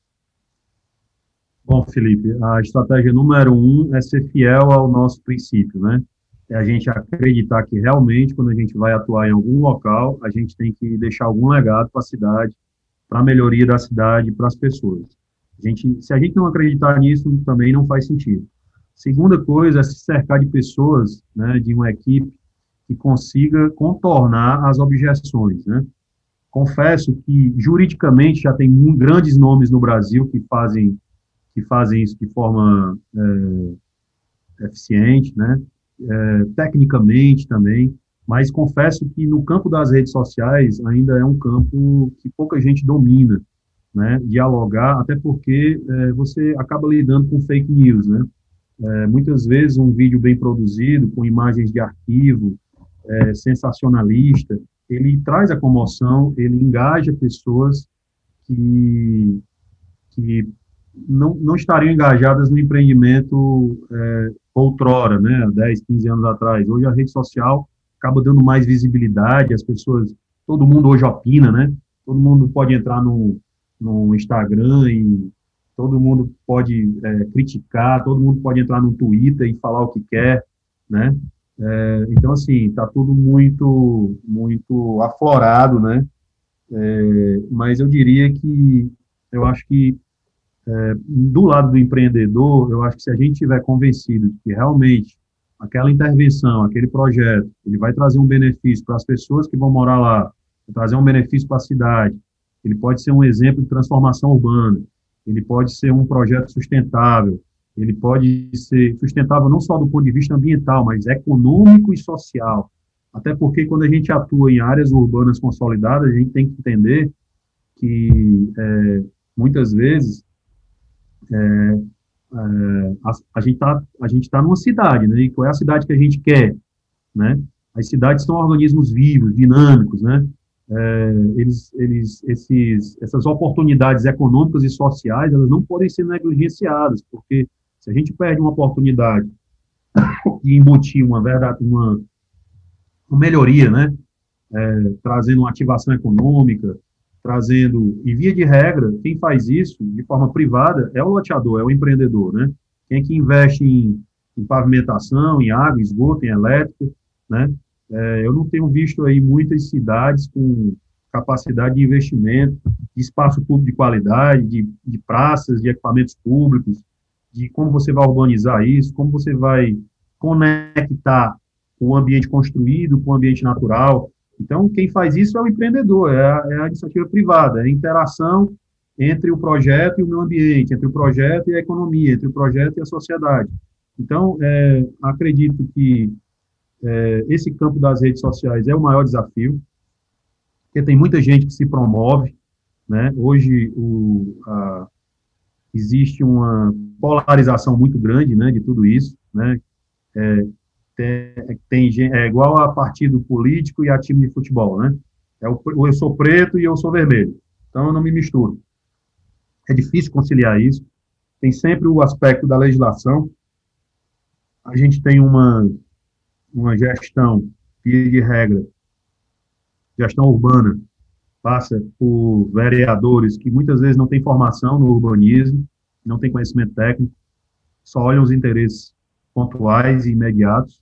Bom, Felipe, a estratégia número um é ser fiel ao nosso princípio, né? É a gente acreditar que realmente, quando a gente vai atuar em algum local, a gente tem que deixar algum legado para a cidade, para a melhoria da cidade para as pessoas. A gente, se a gente não acreditar nisso, também não faz sentido. Segunda coisa é se cercar de pessoas, né, de uma equipe que consiga contornar as objeções, né? Confesso que juridicamente já tem grandes nomes no Brasil que fazem que fazem isso de forma é, eficiente, né? É, tecnicamente também, mas confesso que no campo das redes sociais ainda é um campo que pouca gente domina, né, dialogar, até porque é, você acaba lidando com fake news, né, é, muitas vezes um vídeo bem produzido, com imagens de arquivo, é, sensacionalista, ele traz a comoção, ele engaja pessoas que, que não, não estariam engajadas no empreendimento é, outrora, né, 10, 15 anos atrás. Hoje a rede social acaba dando mais visibilidade, as pessoas, todo mundo hoje opina, né? Todo mundo pode entrar no, no Instagram e todo mundo pode é, criticar, todo mundo pode entrar no Twitter e falar o que quer, né? É, então, assim, está tudo muito, muito aflorado, né? É, mas eu diria que, eu acho que, é, do lado do empreendedor, eu acho que se a gente tiver convencido que realmente aquela intervenção, aquele projeto, ele vai trazer um benefício para as pessoas que vão morar lá, trazer um benefício para a cidade, ele pode ser um exemplo de transformação urbana, ele pode ser um projeto sustentável, ele pode ser sustentável não só do ponto de vista ambiental, mas econômico e social. Até porque quando a gente atua em áreas urbanas consolidadas, a gente tem que entender que é, muitas vezes é, é, a, a, gente está a gente tá numa cidade, né? E qual é a cidade que a gente quer, né? As cidades são organismos vivos, dinâmicos, né? É, eles, eles, esses, essas oportunidades econômicas e sociais, elas não podem ser negligenciadas, porque se a gente perde uma oportunidade de embutir uma verdade, uma, uma melhoria, né? É, trazendo uma ativação econômica, trazendo, e via de regra, quem faz isso de forma privada é o loteador, é o empreendedor, né? Quem é que investe em, em pavimentação, em água, esgoto, em elétrica, né? É, eu não tenho visto aí muitas cidades com capacidade de investimento, de espaço público de qualidade, de, de praças, de equipamentos públicos, de como você vai urbanizar isso, como você vai conectar o ambiente construído com o ambiente natural. Então, quem faz isso é o empreendedor, é a, é a iniciativa privada, é a interação entre o projeto e o meio ambiente, entre o projeto e a economia, entre o projeto e a sociedade. Então, é, acredito que é, esse campo das redes sociais é o maior desafio, porque tem muita gente que se promove, né? Hoje o, a, existe uma polarização muito grande, né, de tudo isso, né? É, tem, tem é igual a partido político e a time de futebol, né? É o, eu sou preto e eu sou vermelho, então eu não me misturo. É difícil conciliar isso. Tem sempre o aspecto da legislação. A gente tem uma uma gestão de regra, gestão urbana passa por vereadores que muitas vezes não têm formação no urbanismo, não têm conhecimento técnico, só olham os interesses pontuais e imediatos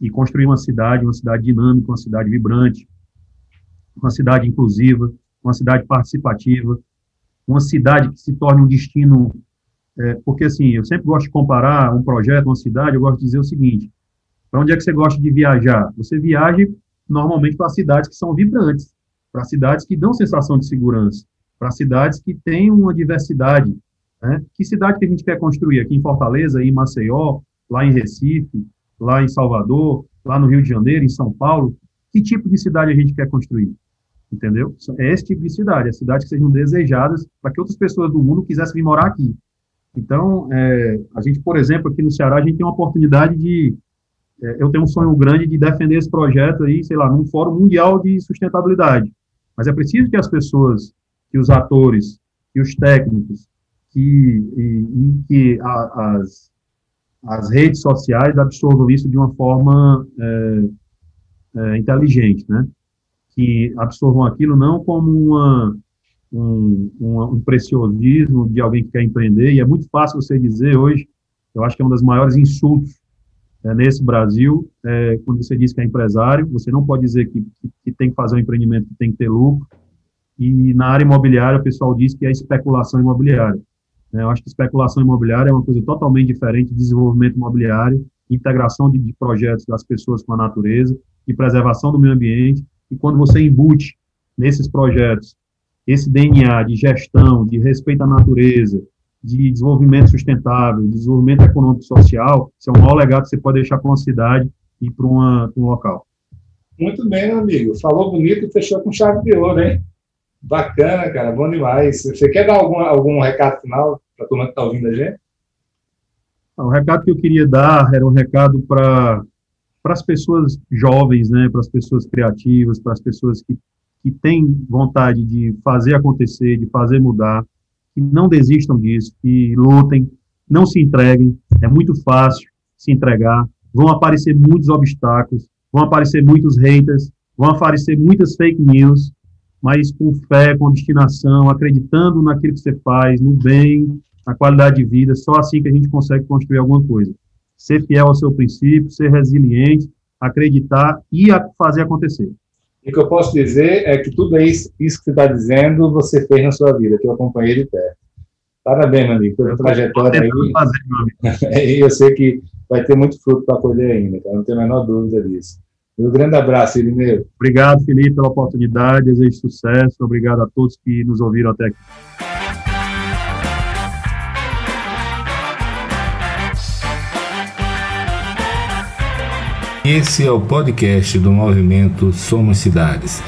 e construir uma cidade, uma cidade dinâmica, uma cidade vibrante, uma cidade inclusiva, uma cidade participativa, uma cidade que se torne um destino, é, porque assim, eu sempre gosto de comparar um projeto, uma cidade, eu gosto de dizer o seguinte, para onde é que você gosta de viajar? Você viaja normalmente para cidades que são vibrantes, para cidades que dão sensação de segurança, para cidades que têm uma diversidade. Né? Que cidade que a gente quer construir? Aqui em Fortaleza, em Maceió, lá em Recife, lá em Salvador, lá no Rio de Janeiro, em São Paulo? Que tipo de cidade a gente quer construir? Entendeu? É esse tipo de cidade, as cidades que sejam desejadas para que outras pessoas do mundo quisessem vir morar aqui. Então, é, a gente, por exemplo, aqui no Ceará, a gente tem uma oportunidade de é, eu tenho um sonho grande de defender esse projeto aí, sei lá, num fórum mundial de sustentabilidade. Mas é preciso que as pessoas, que os atores, que os técnicos, que, e, e que a, as, as redes sociais absorvam isso de uma forma é, é, inteligente, né? Que absorvam aquilo não como uma, um, um, um preciosismo de alguém que quer empreender, e é muito fácil você dizer hoje, eu acho que é um dos maiores insultos é, nesse Brasil, é, quando você diz que é empresário, você não pode dizer que, que, que, tem que fazer um empreendimento que tem que ter lucro. E na área imobiliária, o pessoal diz que é especulação imobiliária. É, eu acho que especulação imobiliária é uma coisa totalmente diferente de desenvolvimento imobiliário, integração de, de projetos das pessoas com a natureza, de preservação do meio ambiente. E quando você embute nesses projetos esse DNA de gestão, de respeito à natureza, de desenvolvimento sustentável, de desenvolvimento econômico e social, isso é o maior legado que você pode deixar para uma cidade e para um local. Muito bem, meu amigo. Falou bonito e fechou com chave de ouro, hein? Bacana, cara, bom demais. Você quer dar algum, algum recado final para a turma que está ouvindo a gente? O recado que eu queria dar era um recado para para as pessoas jovens, né, para as pessoas criativas, para as pessoas que, que têm vontade de fazer acontecer, de fazer mudar, que não desistam disso, que lutem, não se entreguem. É muito fácil se entregar. Vão aparecer muitos obstáculos, vão aparecer muitos haters, vão aparecer muitas fake news, mas com fé, com obstinação, acreditando naquilo que você faz, no bem, na qualidade de vida, só assim que a gente consegue construir alguma coisa. Ser fiel ao seu princípio, ser resiliente, acreditar e fazer acontecer. E o que eu posso dizer é que tudo isso, isso que você está dizendo, você fez na sua vida, que eu acompanhei de perto. Parabéns, meu amigo, pela trajetória aí. Fazer, e eu sei que vai ter muito fruto para colher ainda, tá? não tenho a menor dúvida disso. Um grande abraço, Irineu. Obrigado, Felipe, pela oportunidade, desejo sucesso, obrigado a todos que nos ouviram até aqui. Esse é o podcast do movimento Somos Cidades.